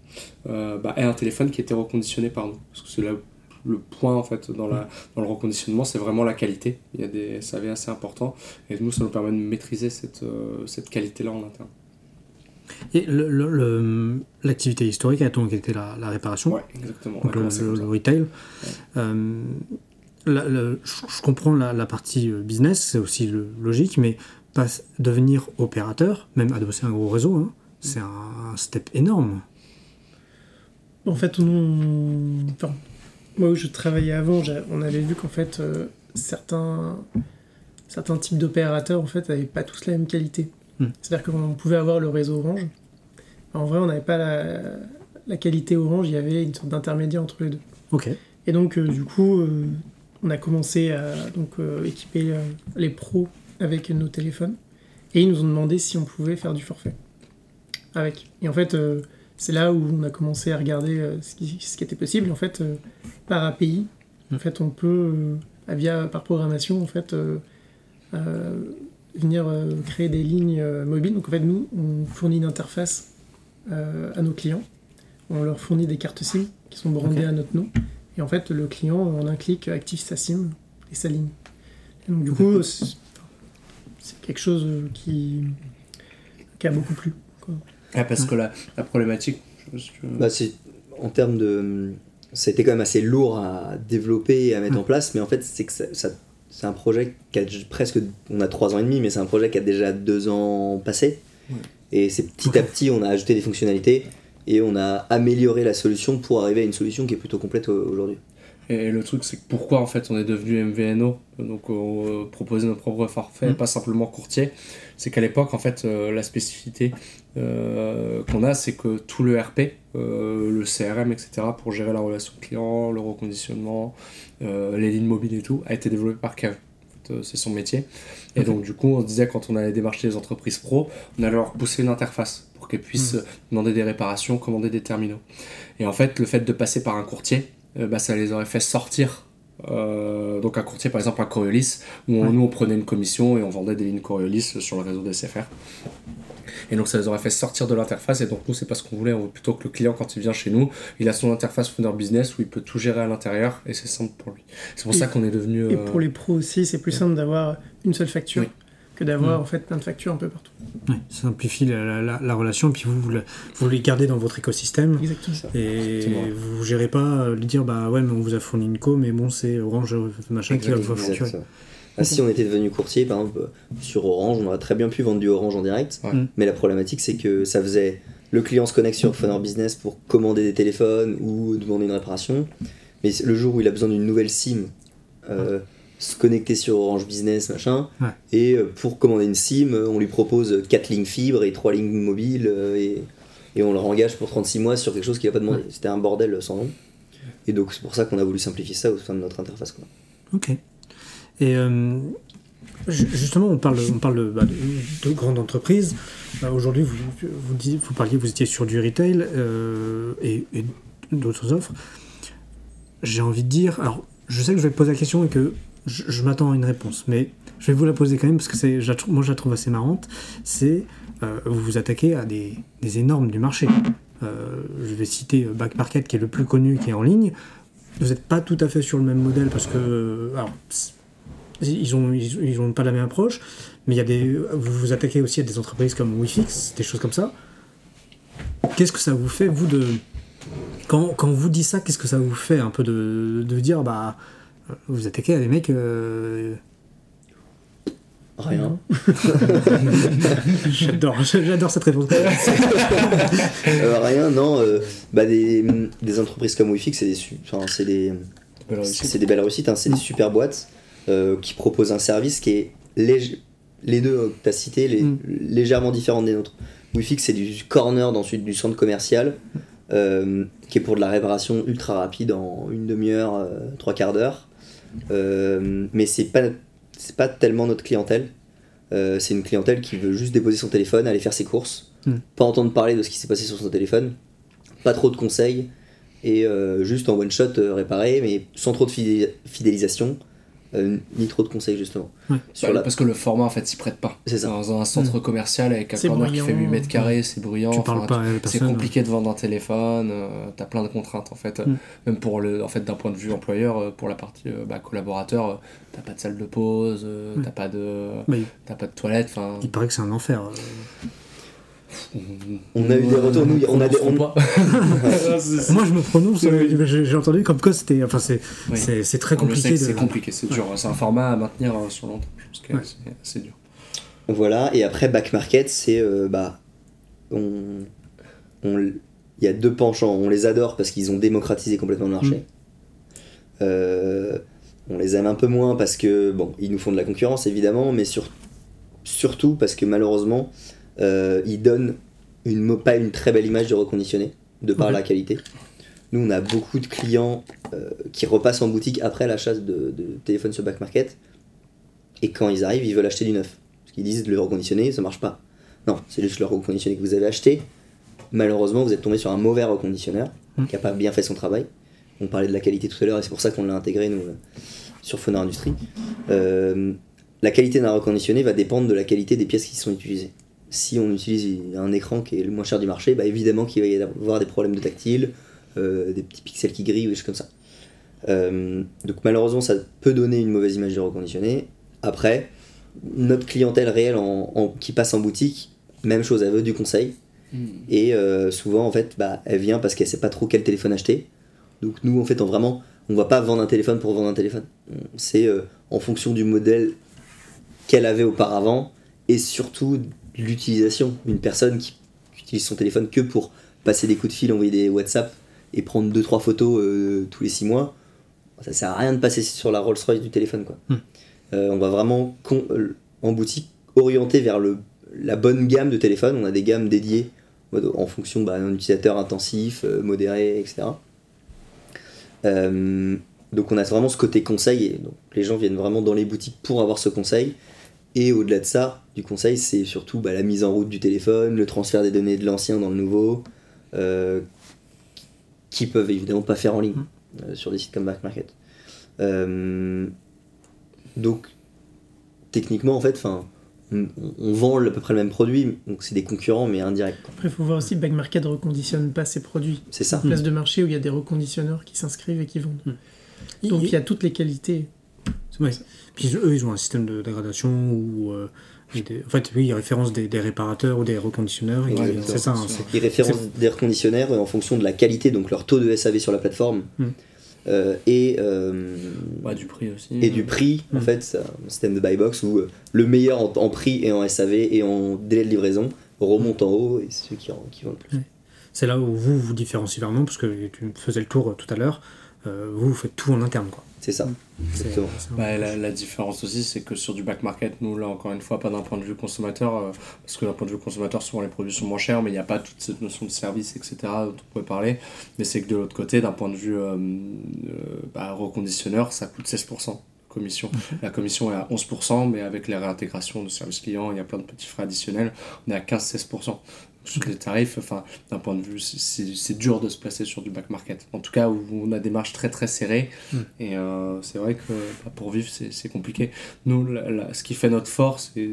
euh, bah, aient un téléphone qui était reconditionné par nous. Parce que c'est le point en fait dans, le reconditionnement, c'est vraiment la qualité. Il y a des SAV assez importants et nous, ça nous permet de maîtriser cette qualité-là en interne. Et l'activité historique a donc été la, la réparation. Oui, exactement. le, retail. Euh, je comprends la, partie euh, business, c'est aussi logique, mais pas devenir opérateur, même adosser un gros réseau, hein, c'est un, step énorme. En fait, enfin, moi où je travaillais avant, on avait vu qu'en fait, euh, certains, certains types d'opérateurs en fait, n'avaient pas tous la même qualité. Hmm. C'est-à-dire qu'on pouvait avoir le réseau Orange. En vrai, on n'avait pas la, qualité Orange, il y avait une sorte d'intermédiaire entre les deux. Ok. Et donc, euh, du coup, euh, on a commencé à donc, euh, équiper les pros avec nos téléphones. Et ils nous ont demandé si on pouvait faire du forfait avec. Et en fait, c'est là où on a commencé à regarder ce qui, ce, qui, était possible. En fait, par API, en fait, on peut, via, par programmation, en fait, venir euh, créer des lignes euh, mobiles. Donc en fait, nous, on fournit une interface euh, à nos clients. On leur fournit des cartes SIM qui sont brandées à notre nom. Et en fait, le client, en un clic, active sa SIM et sa ligne. donc du coup, c'est quelque chose qui, qui a beaucoup plu. Ah, parce que la, la problématique... Bah, c'est en termes de... Ça a été quand même assez lourd à développer et à mettre en place, mais en fait, c'est que ça c'est un projet qui a presque. On a trois ans et demi, mais c'est un projet qui a déjà deux ans passé. Et c'est petit à petit, on a ajouté des fonctionnalités et on a amélioré la solution pour arriver à une solution qui est plutôt complète aujourd'hui. Et le truc, c'est que pourquoi en fait on est devenu MVNO, donc on proposait nos propres forfaits, mmh. pas simplement courtier, c'est qu'à l'époque, en fait, euh, la spécificité euh, qu'on a, c'est que tout le RP, euh, le CRM, etc., pour gérer la relation client, le reconditionnement, les lignes mobiles et tout, a été développé par Kev. c'est son métier. Et donc, du coup, on se disait quand on allait démarcher les entreprises pro, on allait leur pousser une interface pour qu'elles puissent mmh. demander des réparations, commander des terminaux. Et en fait, le fait de passer par un courtier, euh, bah, ça les aurait fait sortir euh, donc un courtier par exemple un Coriolis où nous on prenait une commission et on vendait des lignes Coriolis sur le réseau d'SFR et donc ça les aurait fait sortir de l'interface. Et donc nous c'est pas ce qu'on voulait. On veut plutôt que le client quand il vient chez nous il a son interface Founder Business où il peut tout gérer à l'intérieur et c'est simple pour lui. C'est pour ça qu'on est devenu et pour les pros aussi c'est plus simple d'avoir une seule facture que d'avoir en fait plein de factures un peu partout. Oui, ça simplifie la, la, relation, puis vous, vous, les gardez dans votre écosystème. Exactement ça. Et vous ne gérez pas lui dire, bah ouais, mais on vous a fourni une co, mais bon, c'est Orange machin qui va vous facturer. Ah, si on était devenu courtier, par exemple, sur Orange, on aurait très bien pu vendre du Orange en direct, mm. mais la problématique c'est que ça faisait. Le client se connecte sur Phoner Business pour commander des téléphones ou demander une réparation, mais le jour où il a besoin d'une nouvelle SIM, euh, se connecter sur Orange Business, machin. Et euh, pour commander une SIM, on lui propose 4 lignes fibres et 3 lignes mobiles euh, et, et, on le engage pour 36 mois sur quelque chose qu'il n'a pas demandé. C'était un bordel sans nom. Et donc c'est pour ça qu'on a voulu simplifier ça au sein de notre interface. Quoi. Ok. Et euh, ju- justement, on parle, on parle de, bah, de- de grandes entreprises. Aujourd'hui, vous, vous, vous parliez, vous étiez sur du retail euh, et, et d'autres offres. J'ai envie de dire, alors je sais que je vais te poser la question et que je, m'attends à une réponse, mais je vais vous la poser quand même parce que moi je la trouve assez marrante. C'est euh, vous vous attaquez à des, énormes du marché. Euh, je vais citer euh, Back Market qui est le plus connu, qui est en ligne. Vous n'êtes pas tout à fait sur le même modèle parce que alors, ils ont ils, ils ont pas la même approche, mais il y a des vous vous attaquez aussi à des entreprises comme Wifix, des choses comme ça. Qu'est-ce que ça vous fait vous de quand, quand vous dit ça, qu'est-ce que ça vous fait un peu de, de dire bah vous attaquez à des mecs euh, Rien. j'adore j'adore cette réponse. Euh, rien, non. euh, bah, des, des entreprises comme Wifix, c'est des, enfin, c'est des, Belle réussite. c'est des belles réussites, hein, c'est des super boîtes euh, qui proposent un service qui est léger. Les deux que tu as cités, les, Mm. légèrement différents des nôtres. Wifix, c'est du corner dans le- du centre commercial euh, qui est pour de la réparation ultra rapide en une demi-heure, euh, trois quarts d'heure. Euh, mais c'est pas, c'est pas tellement notre clientèle. Euh, c'est une clientèle qui veut juste déposer son téléphone, aller faire ses courses, Mm. pas entendre parler de ce qui s'est passé sur son téléphone, pas trop de conseils et euh, juste en one shot réparé, mais sans trop de fidé- fidélisation, euh, ni trop de conseils justement. Ouais. Sur Bah, la... Parce que le format en fait s'y prête pas. C'est ça. Dans un centre commercial avec un corner qui fait bruyant. 8 mètres carrés, c'est bruyant. tu enfin, parles pas C'est personne. compliqué de vendre un téléphone, euh, t'as plein de contraintes en fait. Mm. Même pour le, en fait, d'un point de vue employeur, euh, pour la partie euh, bah, collaborateur, t'as pas de salle de pause, euh, Mm. t'as pas de, Bah, il- t'as pas de toilette. Il paraît que c'est un enfer. On a eu des retours, nous, on a des- on- pas. Moi, je me prononce. euh, j'ai entendu comme quoi c'était. Enfin, c'est Oui. c'est- c'est très compliqué. de- c'est compliqué, c'est dur. C'est un format à maintenir euh, sur longtemps. Je pense que Ouais. c'est- dur. Voilà, et après back market, c'est euh, bah on, on- il y a deux penchants. On les adore parce qu'ils ont démocratisé complètement le marché. Euh, on les aime un peu moins parce que bon, ils nous font de la concurrence évidemment, mais sur- surtout parce que malheureusement, euh, ils donnent une pas une très belle image de reconditionné de par Ok. la qualité. Nous, on a beaucoup de clients euh, qui repassent en boutique après l'achat de, de téléphones sur back market, et quand ils arrivent, ils veulent acheter du neuf. Parce qu'ils disent le reconditionné, ça marche pas. Non, c'est juste le reconditionné que vous avez acheté. Malheureusement, vous êtes tombé sur un mauvais reconditionneur Mm. qui a pas bien fait son travail. On parlait de la qualité tout à l'heure et c'est pour ça qu'on l'a intégré nous euh, sur Phone Industrie. Euh, la qualité d'un reconditionné va dépendre de la qualité des pièces qui sont utilisées. Si on utilise un écran qui est le moins cher du marché, bah évidemment qu'il va y avoir des problèmes de tactile, euh, des petits pixels qui grillent ou des choses comme ça. Euh, donc malheureusement, ça peut donner une mauvaise image du reconditionné. Après, notre clientèle réelle en- en- qui passe en boutique, même chose, elle veut du conseil. Et euh, souvent, en fait, bah, elle vient parce qu'elle sait pas trop quel téléphone acheter. Donc nous, en fait, on vraiment, on va pas vendre un téléphone pour vendre un téléphone. C'est en fonction du modèle qu'elle avait auparavant et surtout l'utilisation. Une personne qui utilise son téléphone que pour passer des coups de fil, envoyer des WhatsApp et prendre 2-3 photos euh, tous les 6 mois, ça sert à rien de passer sur la Rolls-Royce du téléphone. Quoi. Hmm. Euh, on va vraiment, con- euh, en boutique, orienter vers le, la bonne gamme de téléphones. On a des gammes dédiées en fonction bah, d'un utilisateur intensif, euh, modéré, etc. Donc on a vraiment ce côté conseil, et donc les gens viennent vraiment dans les boutiques pour avoir ce conseil. Et au-delà de ça, du conseil, c'est surtout bah, la mise en route du téléphone, le transfert des données de l'ancien dans le nouveau, euh, qui peuvent évidemment pas faire en ligne euh, sur des sites comme Back Market. Euh, donc techniquement en fait, 'fin, on, vend à peu près le même produit, donc c'est des concurrents mais indirects. Après, il faut voir aussi que Back Market ne reconditionne pas ses produits. C'est ça. Une place de marché où il y a des reconditionneurs qui s'inscrivent et qui vendent. Il- Donc il y a toutes les qualités. Ouais. Puis eux, ils ont un système de dégradation où. euh, des- en fait, oui, ils référencent des, des réparateurs ou des reconditionneurs. C'est ça. hein, C'est c'est- Ils référencent des reconditionnaires en fonction de la qualité, donc leur taux de SAV sur la plateforme, Mm. euh, et, euh, Ouais, du prix aussi. et du prix, en Mm. fait, c'est un système de buy box où euh, le meilleur en, en prix et en SAV et en délai de livraison remonte en haut et c'est ceux qui, en- qui vendent le plus. C'est là où vous vous différenciez vraiment, parce que tu me faisais le tour euh, tout à l'heure. euh, vous, vous faites tout en interne, quoi. C'est ça. Exactement. Bah, la, différence aussi, c'est que sur du back market, nous, là, encore une fois, pas d'un point de vue consommateur, euh, parce que d'un point de vue consommateur, souvent les produits sont moins chers, mais il n'y a pas toute cette notion de service, etc., dont on pourrait parler. Mais c'est que de l'autre côté, d'un point de vue euh, euh, bah, reconditionneur, ça coûte 16% commission. La commission est à 11%, mais avec les réintégrations de service client, il y a plein de petits frais additionnels, on est à 15-16%. Sur des tarifs, enfin, d'un point de vue, c'est- dur de se placer sur du back market. En tout cas, où on a des marges très très serrées, Mm. et euh, c'est vrai que bah, pour vivre, c'est compliqué. Nous, la- la- ce qui fait notre force, et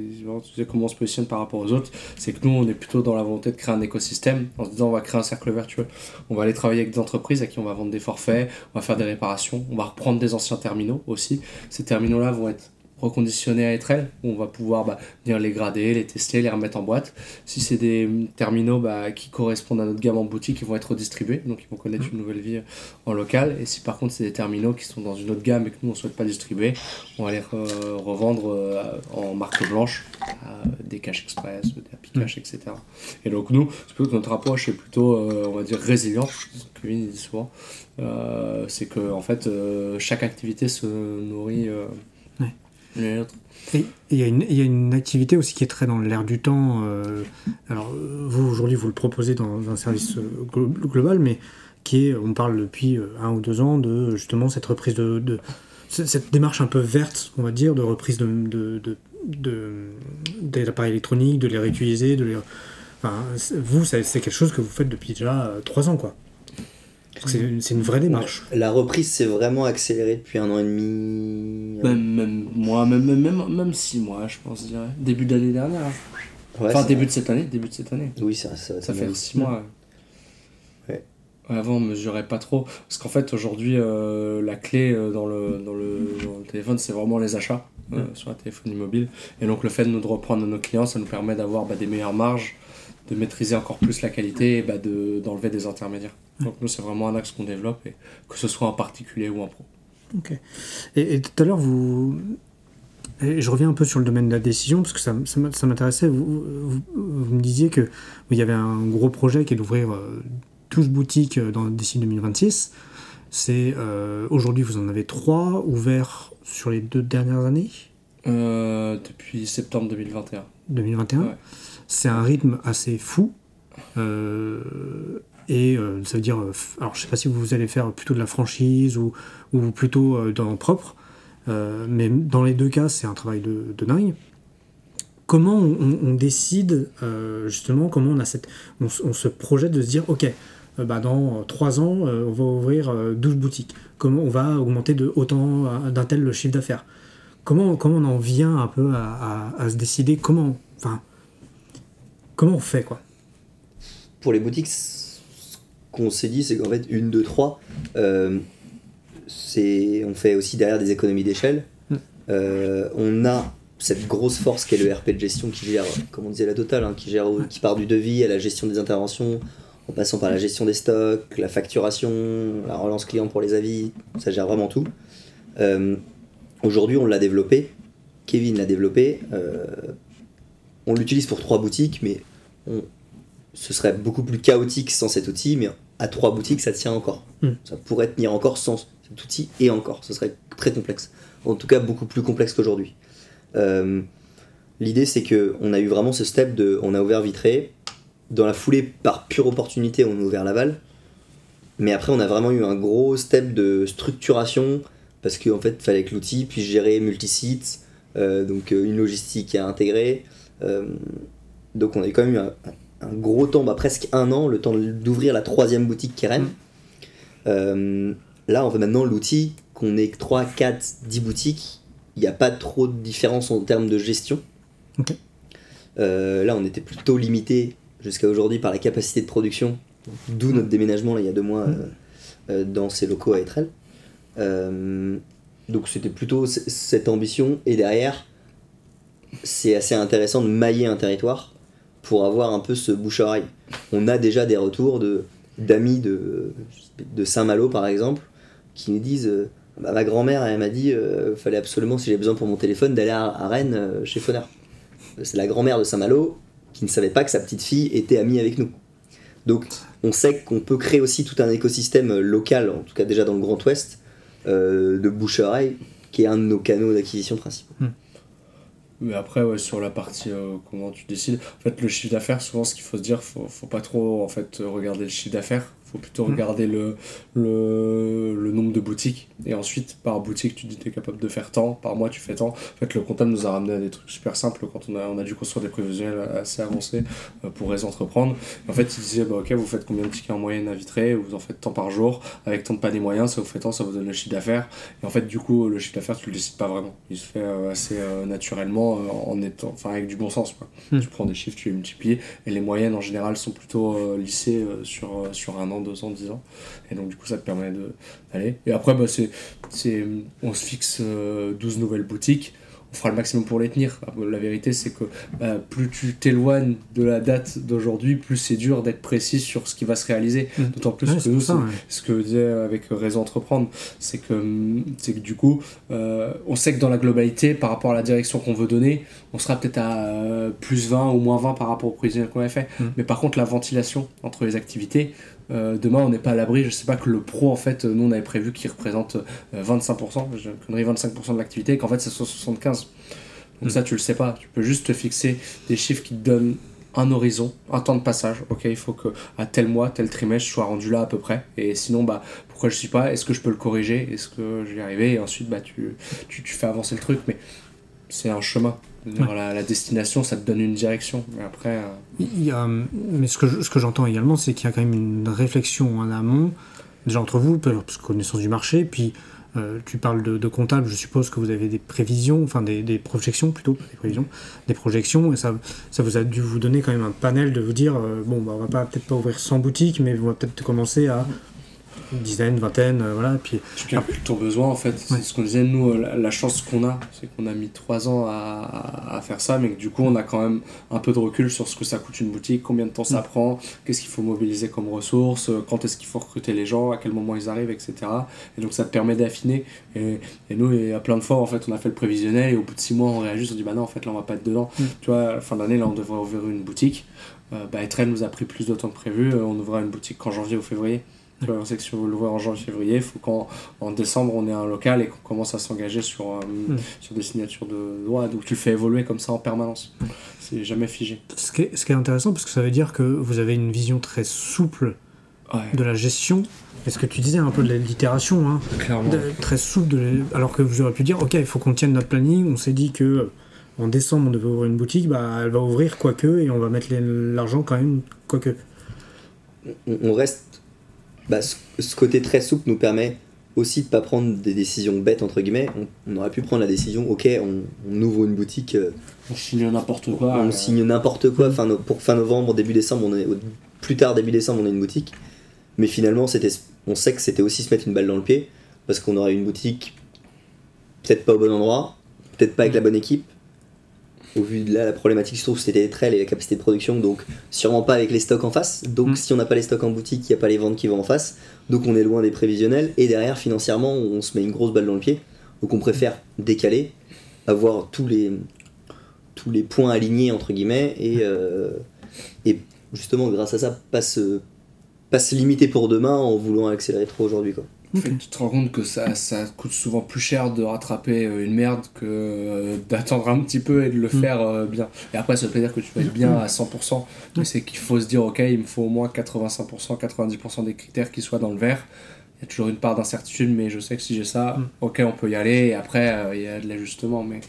comment on se positionne par rapport aux autres, c'est que nous, on est plutôt dans la volonté de créer un écosystème, en se disant on va créer un cercle vertueux. On va aller travailler avec des entreprises à qui on va vendre des forfaits, on va faire des réparations, on va reprendre des anciens terminaux aussi. Ces terminaux-là vont être reconditionnés à Etrel, où on va pouvoir bah, venir les grader, les tester, les remettre en boîte. Si c'est des hum, terminaux bah, qui correspondent à notre gamme en boutique, ils vont être redistribués, donc ils vont connaître une nouvelle vie en local. Et si par contre c'est des terminaux qui sont dans une autre gamme et que nous on ne souhaite pas distribuer, on va les re- revendre euh, en marque blanche à des cash express, des happy cash, etc. Et donc nous, c'est plutôt que notre approche est plutôt, euh, on va dire, résiliente, ce que dit souvent. Euh, c'est que en fait, euh, chaque activité se nourrit euh, il y, a une- activité aussi qui est très dans l'air du temps. euh, alors, vous, aujourd'hui, vous le proposez dans un service euh, glo- global, mais qui est, on parle depuis euh, un ou deux ans de justement cette reprise de. cette démarche un peu verte, on va dire, de reprise de, de, de- de- des appareils électroniques, de les réutiliser, de les. Vous, c'est quelque chose que vous faites depuis déjà trois ans, quoi. C'est une, c'est une vraie démarche. La reprise s'est vraiment accélérée depuis un an et demi. Même, même moi, même, même, même, même six mois, je pense, je dirais. Début d'année dernière. hein. Ouais, enfin, début de cette année. Début de cette année. Oui, ça, ça, Ça ça fait six mois. Ouais. Avant, on mesurait pas trop. Parce qu'en fait, aujourd'hui, euh, la clé euh, dans, le, dans, le, dans le téléphone, c'est vraiment les achats euh, sur la téléphonie mobile. Et donc, le fait de nous de reprendre nos clients, ça nous permet d'avoir bah, des meilleures marges, de maîtriser encore plus la qualité et bah, de- d'enlever des intermédiaires. Donc, nous, c'est vraiment un axe qu'on développe, et que ce soit en particulier ou en pro. Ok. Et, et tout à l'heure, vous. et je reviens un peu sur le domaine de la décision, parce que ça, ça m'intéressait. Vous, vous, vous me disiez que il y avait un gros projet qui est d'ouvrir euh, 12 boutiques euh, d'ici 2026. C'est, euh, aujourd'hui, vous en avez trois ouverts sur les deux dernières années, Euh, depuis septembre 2021. 2021. Ouais. C'est un rythme assez fou. Euh, et euh, ça veut dire. euh, alors, je sais pas si vous allez faire plutôt de la franchise ou, ou plutôt euh, dans propre. Euh, mais dans les deux cas, c'est un travail de, dingue. Comment on, décide, justement, comment on, a cette, on, se projette de se dire, ok, bah dans trois ans, on va ouvrir euh, 12 boutiques. Comment on va augmenter de autant d'un tel chiffre d'affaires? Comment, comment on en vient un peu à, à- à se décider? Comment, enfin, comment on fait quoi Pour les boutiques, ce qu'on s'est dit, c'est qu'en fait, une, deux, trois, euh, on fait aussi derrière des économies d'échelle. Mm. Euh, on a cette grosse force qui est le RP de gestion qui gère, comme on disait la totale, hein, qui, gère, qui part du devis à la gestion des interventions, en passant par la gestion des stocks, la facturation, la relance client pour les avis, ça gère vraiment tout. Euh, Aujourd'hui, on l'a développé, Kevin l'a développé, euh, on l'utilise pour trois boutiques, mais on, ce serait beaucoup plus chaotique sans cet outil, mais à trois boutiques, ça tient encore. Mm. Ça pourrait tenir encore sans cet outil et encore. Ce serait très complexe. En tout cas, beaucoup plus complexe qu'aujourd'hui. Euh, L'idée, c'est que on a eu vraiment ce step de. On a ouvert Vitré. Dans la foulée, par pure opportunité, on a ouvert Laval. Mais après, on a vraiment eu un gros step de structuration parce qu'en fait, il fallait que l'outil puisse gérer multi-sites, euh, donc euh, une logistique à intégrer. Euh, donc, on a eu quand même eu un, un gros temps, bah, presque un an, le temps d'ouvrir la troisième boutique est Rennes. Euh, là, on fait maintenant l'outil, qu'on ait 3, 4, 10 boutiques, il n'y a pas trop de différence en termes de gestion. Euh, là, on était plutôt limité jusqu'à aujourd'hui par la capacité de production, d'où notre déménagement là, il y a deux mois euh, euh, dans ces locaux à Etrel. Donc c'était plutôt cette ambition et derrière c'est assez intéressant de mailler un territoire pour avoir un peu ce bouche à oreille. On a déjà des retours d'amis de, de Saint-Malo par exemple qui nous disent euh, bah, ma grand-mère elle m'a dit euh, fallait absolument si j'ai besoin pour mon téléphone d'aller à, Rennes euh, chez Fonner. C'est la grand-mère de Saint-Malo qui ne savait pas que sa petite fille était amie avec nous. Donc on sait qu'on peut créer aussi tout un écosystème local, en tout cas déjà dans le Grand Ouest, euh, de bouche-oreille, qui est un de nos canaux d'acquisition principaux. Mais après, ouais, sur la partie euh, comment tu décides, en fait, le chiffre d'affaires, souvent, ce qu'il faut se dire, faut, faut pas trop en fait regarder le chiffre d'affaires faut plutôt regarder le, le, le nombre de boutiques. Et ensuite, par boutique, tu dis que tu es capable de faire tant, par mois, tu fais tant. En fait, le comptable nous a ramené à des trucs super simples quand on a, on a dû construire des prévisionnels assez avancés euh, pour les entreprendre. Et en fait, il disait, bah, ok, vous faites combien de tickets en moyenne à vitrer, vous en faites tant par jour, avec tant de pas des moyens, ça vous fait tant, ça vous donne le chiffre d'affaires. Et en fait, du coup, le chiffre d'affaires, tu le décides pas vraiment. Il se fait euh, assez euh, naturellement, en étant, enfin, avec du bon sens. Quoi. Mm. Tu prends des chiffres, tu les multiplies, et les moyennes, en général, sont plutôt lissées sur, sur un an, deux ans, dix ans. Et donc, du coup, ça te permet d'aller. Et après, bah, c'est, on se fixe euh, 12 nouvelles boutiques. On fera le maximum pour les tenir. La vérité, c'est que bah, plus tu t'éloignes de la date d'aujourd'hui, plus c'est dur d'être précis sur ce qui va se réaliser. Mm. D'autant plus Ouais, que nous, ça, ouais. ce que je disais avec Réseau Entreprendre, c'est que, c'est que du coup, euh, on sait que dans la globalité, par rapport à la direction qu'on veut donner, on sera peut-être à euh, plus 20 ou moins 20 par rapport au prévisionnel qu'on avait fait. Mm. Mais par contre, la ventilation entre les activités, euh, demain, on n'est pas à l'abri. Je sais pas que le pro, en fait, euh, nous, on avait prévu qu'il représente euh, 25%, je connerie 25% de l'activité, et qu'en fait, ça soit 75%. Donc Mm. ça, tu le sais pas. Tu peux juste te fixer des chiffres qui te donnent un horizon, un temps de passage. Ok, il faut que à tel mois, tel trimestre, je sois rendu là à peu près. Et sinon, bah, pourquoi je suis pas? Est-ce que je peux le corriger? Est-ce que je vais y arriver Et ensuite, bah, tu, tu, tu fais avancer le truc. Mais c'est un chemin. La, la destination, ça te donne une direction. Mais après, euh, Il y a, mais ce que, je- ce que j'entends également, c'est qu'il y a quand même une réflexion en amont, déjà entre vous, parce que connaissance du marché, puis euh, tu parles de, de comptable, je suppose que vous avez des prévisions, enfin des, des projections plutôt, des prévisions, des projections, et ça, ça vous a dû vous donner quand même un panel de vous dire, euh, bon, bah, on va pas peut-être pas ouvrir 100 boutiques, mais on va peut-être commencer à une dizaine, vingtaine, euh, voilà, puis tu calcules ton besoin en fait. C'est Ouais. ce qu'on disait, nous, euh, la, la chance qu'on a, c'est qu'on a mis 3 ans à, à- à faire ça, mais que du coup, on a quand même un peu de recul sur ce que ça coûte une boutique, combien de temps ça Mm. prend, qu'est-ce qu'il faut mobiliser comme ressources, euh, quand est-ce qu'il faut recruter les gens, à quel moment ils arrivent, etc. Et donc, ça te permet d'affiner. Et, et nous, y a plein de fois, en fait, on a fait le prévisionnel et au bout de 6 mois, on réagit, on dit, bah non, en fait, là, on va pas être dedans. Mm. Tu vois, à la fin d'année, là, on devrait ouvrir une boutique. Euh, bah, Etrel nous a pris plus de temps que prévu. On ouvrira une boutique qu'en janvier ou février. Tu vois, on sait que si on veut l'ouvrir en janvier-février, il faut qu'en en décembre, on ait un local et qu'on commence à s'engager sur, euh, Mm. sur des signatures de droit. Donc tu le fais évoluer comme ça en permanence. C'est jamais figé. ce qui, est, ce qui est intéressant, parce que ça veut dire que vous avez une vision très souple Ouais, de la gestion, et ce que tu disais un peu de l'itération, hein, clairement. de- très souple, de- alors que vous auriez pu dire, ok, il faut qu'on tienne notre planning, on s'est dit que en décembre on devait ouvrir une boutique, bah elle va ouvrir quoique, et on va mettre l'argent quand même quoique. on reste. Bah, ce, ce côté très souple nous permet aussi de pas prendre des décisions bêtes entre guillemets. On, on aurait pu prendre la décision, ok, on, on ouvre une boutique, euh, On signe n'importe quoi. on euh, signe n'importe quoi. Fin no- pour fin novembre, début décembre, on est plus tard début décembre, on a une boutique. Mais finalement, c'était, on sait que c'était aussi se mettre une balle dans le pied parce qu'on aurait une boutique peut-être pas au bon endroit, peut-être pas avec la bonne équipe. Au vu de là, la problématique se trouve, c'était les trails et la capacité de production, donc sûrement pas avec les stocks en face. Donc Mm. si on n'a pas les stocks en boutique, il n'y a pas les ventes qui vont en face. Donc on est loin des prévisionnels. Et derrière, financièrement, on se met une grosse balle dans le pied. Donc on préfère décaler, avoir tous les, tous les points alignés, entre guillemets, et, euh, et justement, grâce à ça, pas se, pas se limiter pour demain en voulant accélérer trop aujourd'hui. Quoi. En fait, tu te rends compte que ça, ça coûte souvent plus cher de rattraper euh, une merde que euh, d'attendre un petit peu et de le Mm. faire euh, bien. Et après, ça veut pas dire que tu vas être bien à 100%, mais c'est qu'il faut se dire, ok, il me faut au moins 85%, 90% des critères qui soient dans le vert. Il y a toujours une part d'incertitude, mais je sais que si j'ai ça, Mm. ok, on peut y aller. Et après, il y a de l'ajustement, mais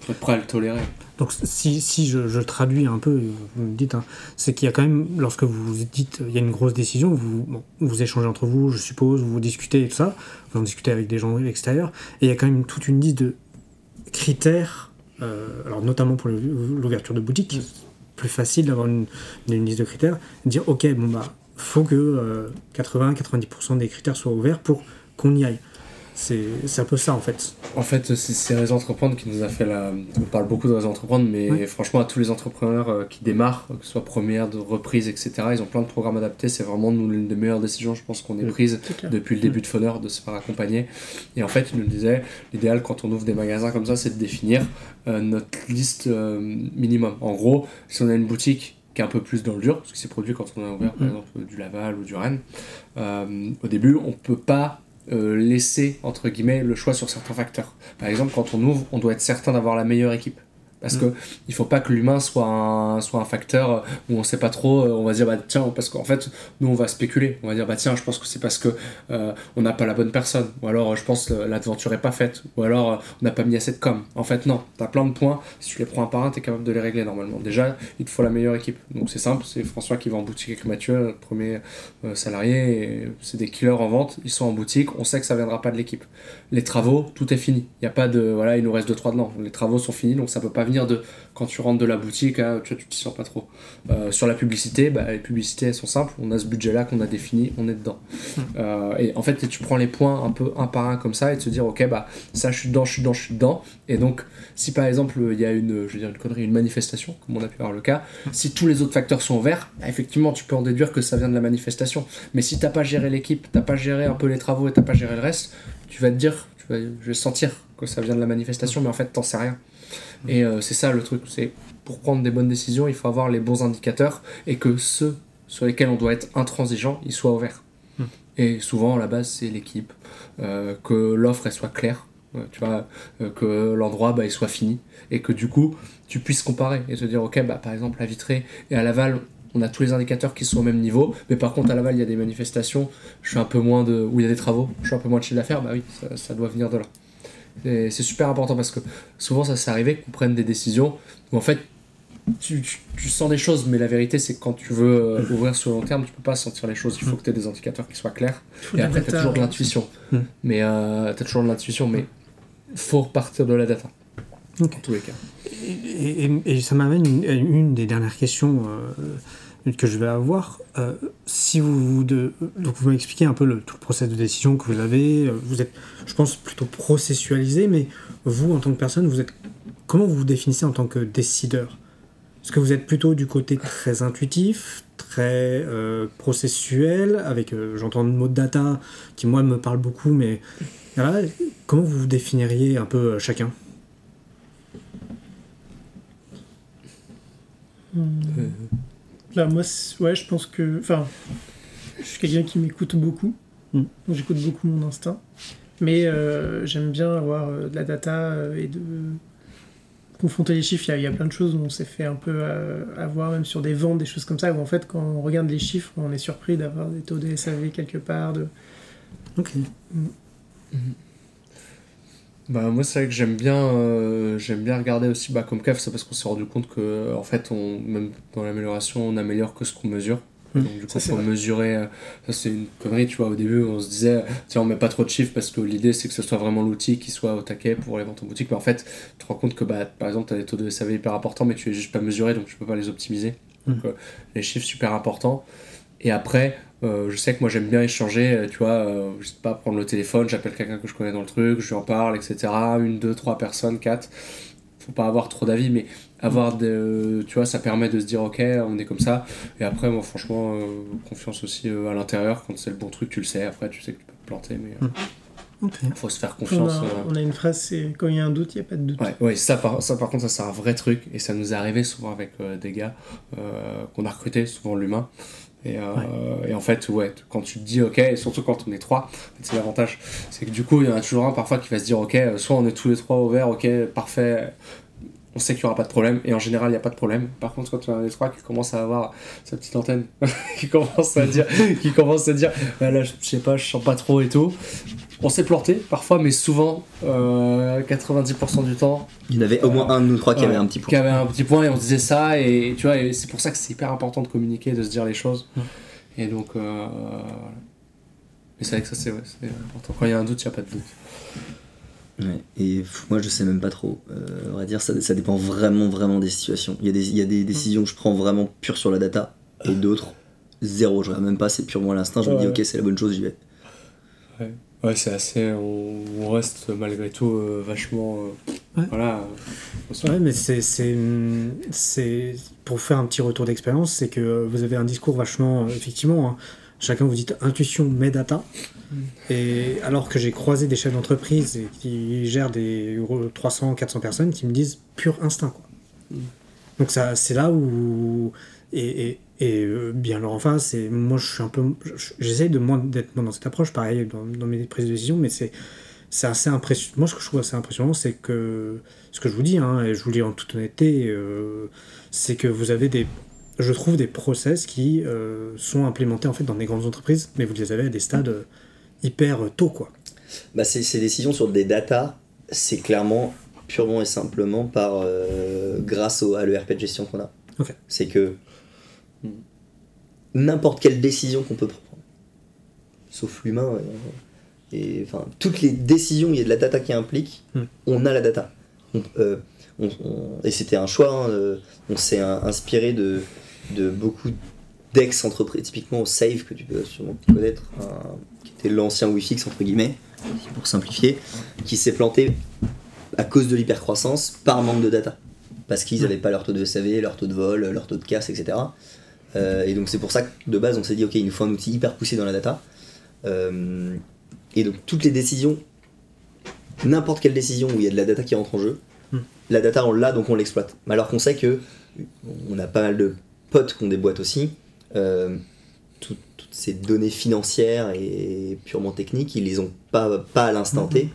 faut être prêt à le tolérer. Donc si, si je, je traduis un peu, vous me dites, hein, c'est qu'il y a quand même, lorsque vous dites, il y a une grosse décision, vous, bon, vous échangez entre vous, je suppose, vous discutez et tout ça, vous en discutez avec des gens extérieurs, et il y a quand même toute une liste de critères, euh, alors notamment pour l'ouverture de boutique, plus facile d'avoir une, une liste de critères, dire ok, bon bah, faut que euh, 80-90% des critères soient ouverts pour qu'on y aille. C'est un peu ça en fait. En fait, c'est Réseau Entreprendre qui nous a fait la. On parle beaucoup de Réseau Entreprendre, mais franchement, à tous les entrepreneurs euh, qui démarrent, que ce soit première, de reprise, etc., ils ont plein de programmes adaptés. C'est vraiment l'une des meilleures décisions, je pense, qu'on ait Mm. prises depuis le début de Funner, de se faire accompagner. Et en fait, il nous disait l'idéal quand on ouvre des magasins comme ça, c'est de définir euh, notre liste euh, minimum. En gros, si on a une boutique qui est un peu plus dans le dur, parce que c'est produit quand on a ouvert, par Mm. exemple, du Laval ou du Rennes, euh, au début, on peut pas euh, laisser, entre guillemets, le choix sur certains facteurs. Par exemple, quand on ouvre, on doit être certain d'avoir la meilleure équipe. Parce Mm. que il faut pas que l'humain soit un, soit un facteur où on sait pas trop, euh, on va dire bah tiens, parce qu'en fait, nous on va spéculer, on va dire bah tiens, je pense que c'est parce que euh, on n'a pas la bonne personne, ou alors euh, je pense que l'aventure est pas faite, ou alors euh, on n'a pas mis assez de com. En fait, non, tu as plein de points, si tu les prends un par un, tu es capable de les régler normalement. Déjà, il te faut la meilleure équipe. Donc c'est simple, c'est François qui va en boutique avec Mathieu, premier euh, salarié, c'est des killers en vente, ils sont en boutique, on sait que ça viendra pas de l'équipe. Les travaux, tout est fini. Il y a pas de voilà, il nous reste 2 3 dedans. Les travaux sont finis, donc ça peut pas venir de quand tu rentres de la boutique, hein, tu vois, tu t'y sens pas trop. Euh, sur la publicité, bah, les publicités elles sont simples, on a ce budget là qu'on a défini, on est dedans. Euh, et en fait, tu prends les points un peu un par un comme ça et te dire ok bah ça je suis dedans, je suis dedans, je suis dedans. Et donc si par exemple il y a une, je veux dire une connerie, une manifestation, comme on a pu avoir le cas, si tous les autres facteurs sont verts, bah, effectivement tu peux en déduire que ça vient de la manifestation. Mais si t'as pas géré l'équipe, t'as pas géré un peu les travaux et t'as pas géré le reste, tu vas te dire, tu vas, je vais sentir que ça vient de la manifestation, mais en fait t'en sais rien. Et euh, c'est ça le truc, c'est pour prendre des bonnes décisions, il faut avoir les bons indicateurs et que ceux sur lesquels on doit être intransigeant, ils soient ouverts. Hmm. Et souvent, à la base, c'est l'équipe, euh, que l'offre elle soit claire, euh, tu vois, que l'endroit bah, il soit fini et que du coup, tu puisses comparer et te dire, ok, bah, par exemple, à Vitré et à Laval, on a tous les indicateurs qui sont au même niveau, mais par contre, à Laval, il y a des manifestations, je suis un peu moins de. où il y a des travaux, je suis un peu moins de chiffre d'affaires, bah oui, ça, ça doit venir de là. Et c'est super important parce que souvent, ça s'est arrivé qu'on prenne des décisions où en fait, tu, tu- tu sens des choses, mais la vérité, c'est que quand tu veux euh, ouvrir sur le long terme, tu peux pas sentir les choses. Il faut que tu aies des indicateurs qui soient clairs. Et après, tu as toujours de l'intuition. Mais euh, tu as toujours de l'intuition, mais faut repartir de la data. Ok. En tous les cas. Et, et- et ça m'amène une, à une des dernières questions euh, que je vais avoir. Euh, si vous, vous de, donc vous m'avez expliqué un peu le, tout le process de décision que vous avez. euh, Vous êtes, je pense, plutôt processualisé, mais vous, en tant que personne, vous êtes comment vous vous définissez en tant que décideur? Est-ce que vous êtes plutôt du côté très intuitif, très euh, processuel, avec, euh, j'entends le mot data qui, moi, me parle beaucoup, mais voilà, comment vous vous définiriez un peu euh, chacun? Là, moi, ouais, je pense que. Enfin, je suis quelqu'un qui m'écoute beaucoup. Mm. Donc, j'écoute beaucoup mon instinct. Mais euh, j'aime bien avoir euh, de la data euh, et de confronter les chiffres. Il y, a, il y a plein de choses où on s'est fait un peu avoir, même sur des ventes, des choses comme ça, où en fait, quand on regarde les chiffres, on est surpris d'avoir des taux de SAV quelque part. De... Ok. Bah, moi, c'est vrai que j'aime bien, euh, j'aime bien regarder aussi, bah, comme CAF, c'est parce qu'on s'est rendu compte que, en fait, on, même dans l'amélioration, on améliore que ce qu'on mesure. Mm. Donc, du coup, Ça, faut mesurer. euh, Ça, c'est une connerie, tu vois. Au début, on se disait, tiens, on met pas trop de chiffres parce que l'idée, c'est que ce soit vraiment l'outil qui soit au taquet pour les ventes en boutique. Mais en fait, tu te rends compte que, bah, par exemple, tu as des taux de SAV hyper importants, mais tu les juste pas mesurés, donc tu peux pas les optimiser. Mm. Donc, euh, les chiffres super importants. Et après, euh, je sais que moi j'aime bien échanger, euh, tu vois, euh, je sais pas, prendre le téléphone, j'appelle quelqu'un que je connais dans le truc, je lui en parle, etc. Une, deux, trois personnes, quatre. Faut pas avoir trop d'avis, mais avoir de, tu vois, ça permet de se dire ok, on est comme ça. Et après, moi franchement, euh, confiance aussi euh, à l'intérieur, quand c'est le bon truc, tu le sais. Après, tu sais que tu peux te planter, mais euh, Ok. faut se faire On confiance. a, euh. on a une phrase, c'est quand il y a un doute, il n'y a pas de doute. Ouais, ouais ça, par, ça par contre, ça c'est un vrai truc et ça nous est arrivé souvent avec euh, des gars euh, qu'on a recrutés, souvent l'humain. Et, euh, et en fait, ouais, quand tu te dis ok, et surtout quand on est trois, c'est l'avantage, c'est que du coup, il y en a toujours un parfois qui va se dire ok, euh, soit on est tous les trois ouverts, ok, parfait, on sait qu'il n'y aura pas de problème, et en général, il n'y a pas de problème. Par contre, quand on a les trois qui commence à avoir sa petite antenne, qui commence à dire, qui commence à dire, bah là, je je sais pas, je sens pas trop et tout. On s'est planté parfois, mais souvent, euh, 90% du temps, Il y en avait au moins un de nous trois qui avait un petit qui point. avait un petit point et on se disait ça et tu vois et c'est pour ça que c'est hyper important de communiquer de se dire les choses et donc euh, voilà. mais c'est vrai que ça c'est ouais, c'est important quand il y a un doute il n'y a pas de doute Ouais, Et moi, je sais même pas trop. Euh, on va dire, ça, ça dépend vraiment, vraiment des situations. Il y a des, il y a des décisions que je prends vraiment pure sur la data, et d'autres, zéro. Je regarde même pas, c'est purement l'instinct. Je me dis, ok, c'est la bonne chose, j'y vais. ouais c'est assez on, on reste malgré tout euh, vachement euh, Ouais. voilà euh, Ouais, mais c'est, c'est, c'est pour faire un petit retour d'expérience, c'est que vous avez un discours vachement, euh, effectivement, hein, chacun vous dites intuition mais data. Et alors que j'ai croisé des chefs d'entreprise et qui gèrent des 300, 400 personnes qui me disent pur instinct. Quoi. Donc ça, c'est là où et, et, et, euh, bien leur en face. Et moi, je suis un peu. J'essaye de moins d'être moins dans cette approche, pareil, dans, dans mes prises de décision, mais c'est. C'est assez impressionnant. Moi, ce que je trouve assez impressionnant, c'est que ce que je vous dis, hein, et je vous le dis en toute honnêteté, euh, c'est que vous avez des, je trouve, des process qui euh, sont implémentés en fait dans des grandes entreprises, mais vous les avez à des stades hyper tôt, quoi. Bah, ces, ces décisions sur des datas, c'est clairement purement et simplement par euh, grâce au, à l'ERP de gestion qu'on a. Ok. C'est que n'importe quelle décision qu'on peut prendre, sauf l'humain, et enfin toutes les décisions il y a de la data qui implique, Hmm. on a la data. On- euh, on- on- et c'était un choix. hein, euh, on s'est inspiré de, de beaucoup d'ex-entreprises, typiquement au Save que tu peux sûrement connaître, qui était l'ancien Wi-Fi entre guillemets, pour simplifier, qui s'est planté à cause de l'hypercroissance par manque de data. Parce qu'ils Hmm. n'avaient pas leur taux de SAV, leur taux de vol, leur taux de casse, etc. Euh, et donc c'est pour ça que de base on s'est dit ok il nous faut un outil hyper poussé dans la data. Euh, et donc toutes les décisions, n'importe quelle décision où il y a de la data qui rentre en jeu, Hmm. la data on l'a donc on l'exploite. Mais alors qu'on sait que on a pas mal de potes qui ont des boîtes aussi. euh, tout- toutes ces données financières et purement techniques, ils les ont pas, pas à l'instant T.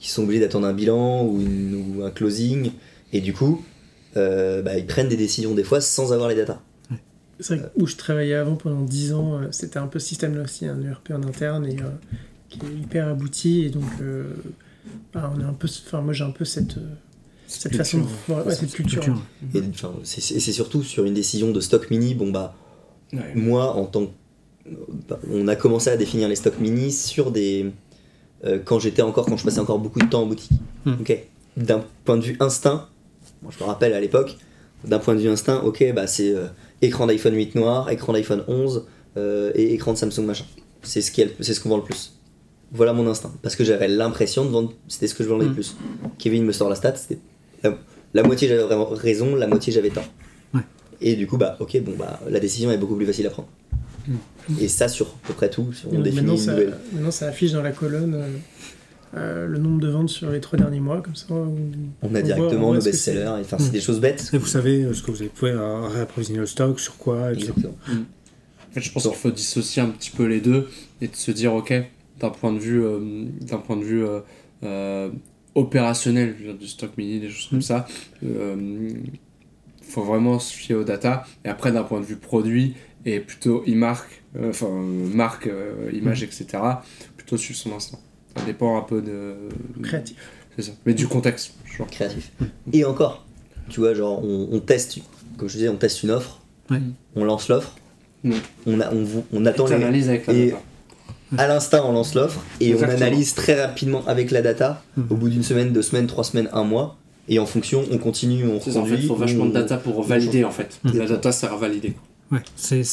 Ils sont obligés d'attendre un bilan ou, une- ou un closing. Et du coup, bah, ils prennent des décisions des fois sans avoir les datas. C'est vrai que où je travaillais avant pendant 10 ans, euh, c'était un peu ce système-là aussi, un ERP en interne et euh, qui est hyper abouti. Et donc, euh, bah, on est un peu, enfin, moi j'ai un peu cette, euh, cette façon de voir, ouais, cette culture. Culture. Et enfin, c'est surtout sur une décision de stock mini, bon bah, Ouais. moi en tant que. bah, on a commencé à définir les stocks mini sur des. euh, quand j'étais encore, quand je passais encore beaucoup de temps en boutique. Hmm. Ok. D'un point de vue instinct, moi je me rappelle à l'époque, d'un point de vue instinct, ok, bah c'est euh, écran d'iPhone 8 noir, écran d'iPhone 11 euh, et écran de Samsung machin. C'est ce c'est ce qu'on vend le plus. Voilà mon instinct. Parce que j'avais l'impression de vendre, c'était ce que je vendais le Hmm. plus. Kevin me sort la stat, c'était la, la moitié j'avais vraiment raison, la moitié j'avais tort. Ouais. Et du coup, bah ok, bon bah la décision est beaucoup plus facile à prendre. Et ça sur à peu près tout, on définit maintenant, une ça, nouvelle. maintenant, ça affiche dans la colonne euh, euh, le nombre de ventes sur les trois derniers mois, comme ça. où On a directement voit nos best-sellers, et enfin c'est des choses bêtes. Et vous savez euh, ce que vous allez pouvoir euh, réapprovisionner le stock, sur quoi, etc. Exactement. En fait, je pense qu'il faut dissocier un petit peu les deux et de se dire, ok, d'un point de vue, euh, d'un point de vue euh, euh, opérationnel, du stock mini, des choses comme Mm. ça, il faut vraiment se fier aux data. Et après, d'un point de vue produit et plutôt e-marque, euh, enfin marque, euh, image, etc., plutôt suivre son instinct. Ça dépend un peu de. créatif. C'est ça. Mais du contexte, genre. créatif. Et encore, tu vois, genre, on, on teste, comme je disais, on teste une offre, Ouais. on lance l'offre, on, a, on, attend Et les. avec la et- data. À l'instant, on lance l'offre et Exactement. on analyse très rapidement avec la data, Mhm. au bout d'une semaine, deux semaines, trois semaines, un mois, et en fonction, on continue, on C'est ça, en fait, il faut reconduit, vachement de data pour valider, en fait. La data sert à valider. Ouais,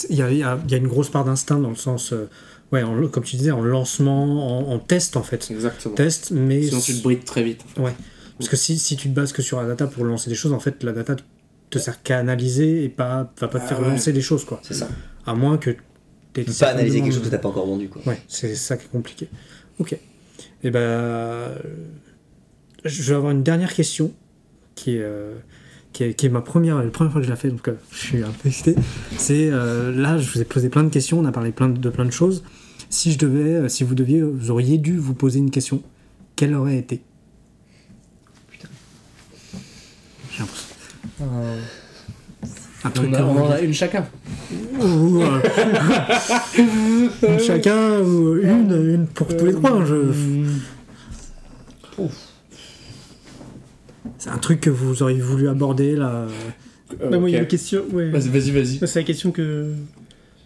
il y a, il y a- y a une grosse part d'instinct dans le sens, euh, ouais, en- comme tu disais, en lancement, en, en test en fait. Exactement. Test, mais. Sinon, tu te brides très vite. Ouais. Parce que si, si tu te bases que sur la data pour lancer des choses, en fait, la data te sert qu'à analyser et pas, va pas te Ah faire ouais. lancer des choses, quoi. C'est ça. À moins que tu pas analyser quelque chose que t'as pas encore vendu, quoi. Ouais, c'est ça qui est compliqué. Ok. Et ben, euh, je vais avoir une dernière question qui est, euh, qui est, qui est ma première, la première fois que je la fais, donc euh, je suis un peu excité. C'est euh, là, je vous ai posé plein de questions, on a parlé plein de, de plein de choses. Si je devais, euh, si vous deviez, vous auriez dû vous poser une question, quelle aurait été? J'ai l'impression. Un truc On, a- on en a une chacun. Ou, euh, chacun ou une, une pour tous les trois. Je... C'est un truc que vous auriez voulu aborder là. Bah, moi, il y a une question. Ouais. Vas-y, vas-y, vas-y. Ça, C'est la question que,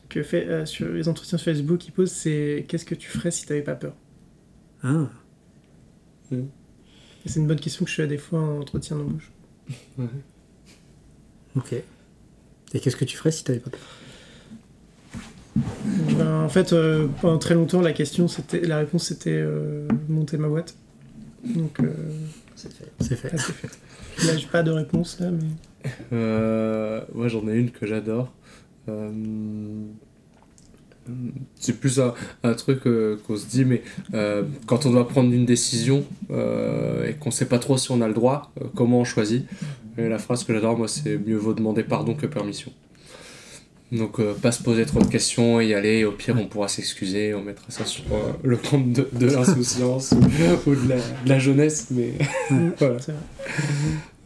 que fait euh, sur les entretiens sur Facebook qui pose c'est qu'est-ce que tu ferais si t'avais pas peur? Ah. Et C'est une bonne question que je fais des fois en entretien d'embauche. Ok. Et qu'est-ce que tu ferais si t'avais pas peur? Ben, en fait, euh, pendant très longtemps, la question, c'était, la réponse, c'était euh, monter ma boîte. Donc, euh, C'est fait. C'est fait. là, c'est fait. Là, j'ai pas de réponse là, mais Euh, moi, j'en ai une que j'adore. Euh, c'est plus un, un truc euh, qu'on se dit, mais euh, quand on doit prendre une décision euh, et qu'on sait pas trop si on a le droit, euh, comment on choisit Et La phrase que j'adore, moi, c'est mieux vaut demander pardon que permission. Donc, euh, pas se poser trop de questions, y aller, et au pire, on pourra s'excuser, on mettra ça sur euh, le compte de, de l'insouciance ou, ou de, la, de la jeunesse, mais voilà. C'est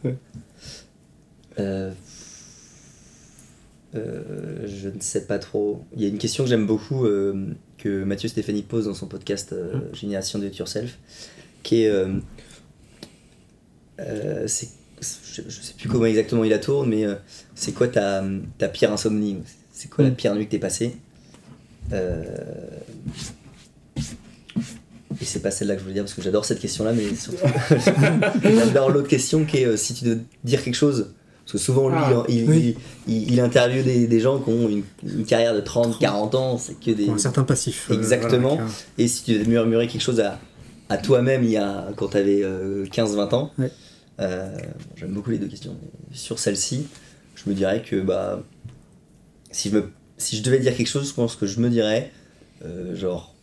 vrai. Euh, euh, je ne sais pas trop. Il y a une question que j'aime beaucoup euh, que Mathieu Stéphanie pose dans son podcast euh, Génération de It Yourself, qui est. euh, euh, c'est- je, je sais plus comment exactement il la tourne, mais euh, c'est quoi ta, ta pire insomnie C'est quoi la Mm. pire nuit que t'es passée? Euh, Et c'est pas celle-là que je voulais dire parce que j'adore cette question-là, mais surtout j'adore l'autre question qui est euh, si tu dois dire quelque chose. Parce que souvent, lui, Ah, il, oui. il, il, il interviewe des, des gens qui ont une, une carrière de 30, 40 ans, c'est que des. Un certain passif. Exactement. voilà, Et si tu devais murmurer quelque chose à, à toi-même il y a, quand tu avais 15-20 ans, Ouais. Euh, j'aime beaucoup les deux questions. Mais Sur celle-ci, je me dirais que bah, si, je me, si je devais dire quelque chose, je pense que je me dirais euh, genre.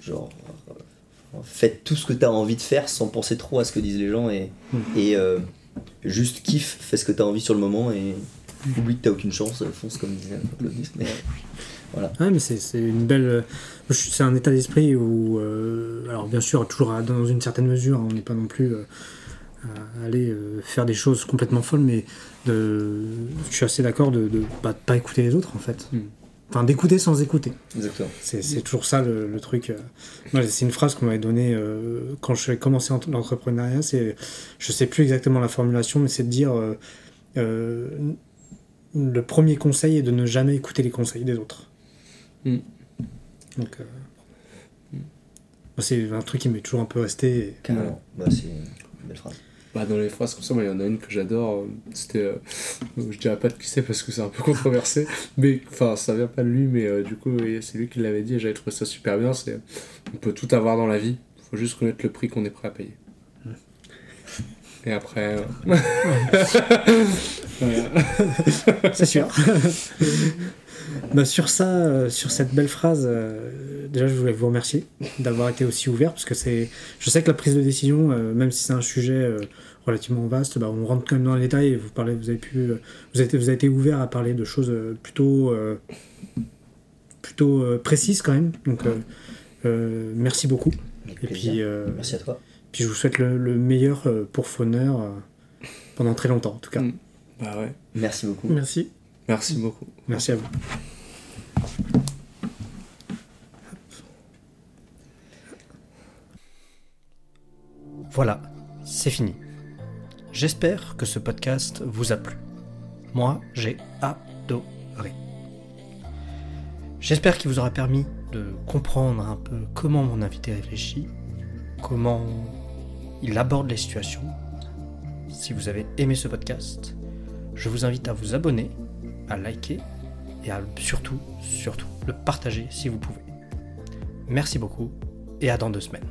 Genre. euh, faites tout ce que tu as envie de faire sans penser trop à ce que disent les gens et, Mm. et euh, juste kiffe, fais ce que tu as envie sur le moment et oublie que tu une chance, fonce comme disait Claude Nice, Ouais, mais c'est c'est une belle. euh, C'est un état d'esprit où. euh, alors, bien sûr, toujours à- dans une certaine mesure, hein, on n'est pas non plus euh, à aller euh, faire des choses complètement folles, mais de, je suis assez d'accord de ne pas écouter les autres, en fait. Mm. Enfin, d'écouter sans écouter. Exactement. C'est c'est toujours ça le, le truc. c'est une phrase qu'on m'avait donnée quand j'ai commencé en- l'entrepreneuriat. C'est, je sais plus exactement la formulation, mais c'est de dire le premier conseil est de ne jamais écouter les conseils des autres. Mm. Donc, euh, c'est un truc qui m'est toujours un peu resté. et- Carrément. Bah, c'est une belle phrase. Bah, dans les phrases comme ça, il y en a une que j'adore. euh, C'était. euh, je dirais pas de qui c'est parce que c'est un peu controversé. mais enfin, ça vient pas de lui, mais euh, du coup, c'est lui qui l'avait dit et j'avais trouvé ça super bien. C'est on peut tout avoir dans la vie, faut juste connaître le prix qu'on est prêt à payer. Et après. euh. C'est sûr. Bah, sur ça, euh, sur cette belle phrase, euh, déjà je voulais vous remercier d'avoir été aussi ouvert parce que c'est, je sais que la prise de décision, euh, même si c'est un sujet euh, relativement vaste, bah, on rentre quand même dans les détails. Et vous parlez, vous avez pu, euh, vous avez été, vous avez été ouvert à parler de choses plutôt, euh, plutôt euh, précises quand même. Donc euh, euh, merci beaucoup. Et puis, euh, Merci à toi. puis je vous souhaite le, le meilleur euh, pour Fauneur euh, pendant très longtemps en tout cas. Mm. Bah ouais. Merci beaucoup. Merci. Merci beaucoup. Merci à vous. Voilà, c'est fini. J'espère que ce podcast vous a plu. Moi, j'ai adoré. J'espère qu'il vous aura permis de comprendre un peu comment mon invité réfléchit, comment il aborde les situations. Si vous avez aimé ce podcast, je vous invite à vous abonner, à liker et à surtout, surtout, le partager si vous pouvez. Merci beaucoup et à dans deux semaines.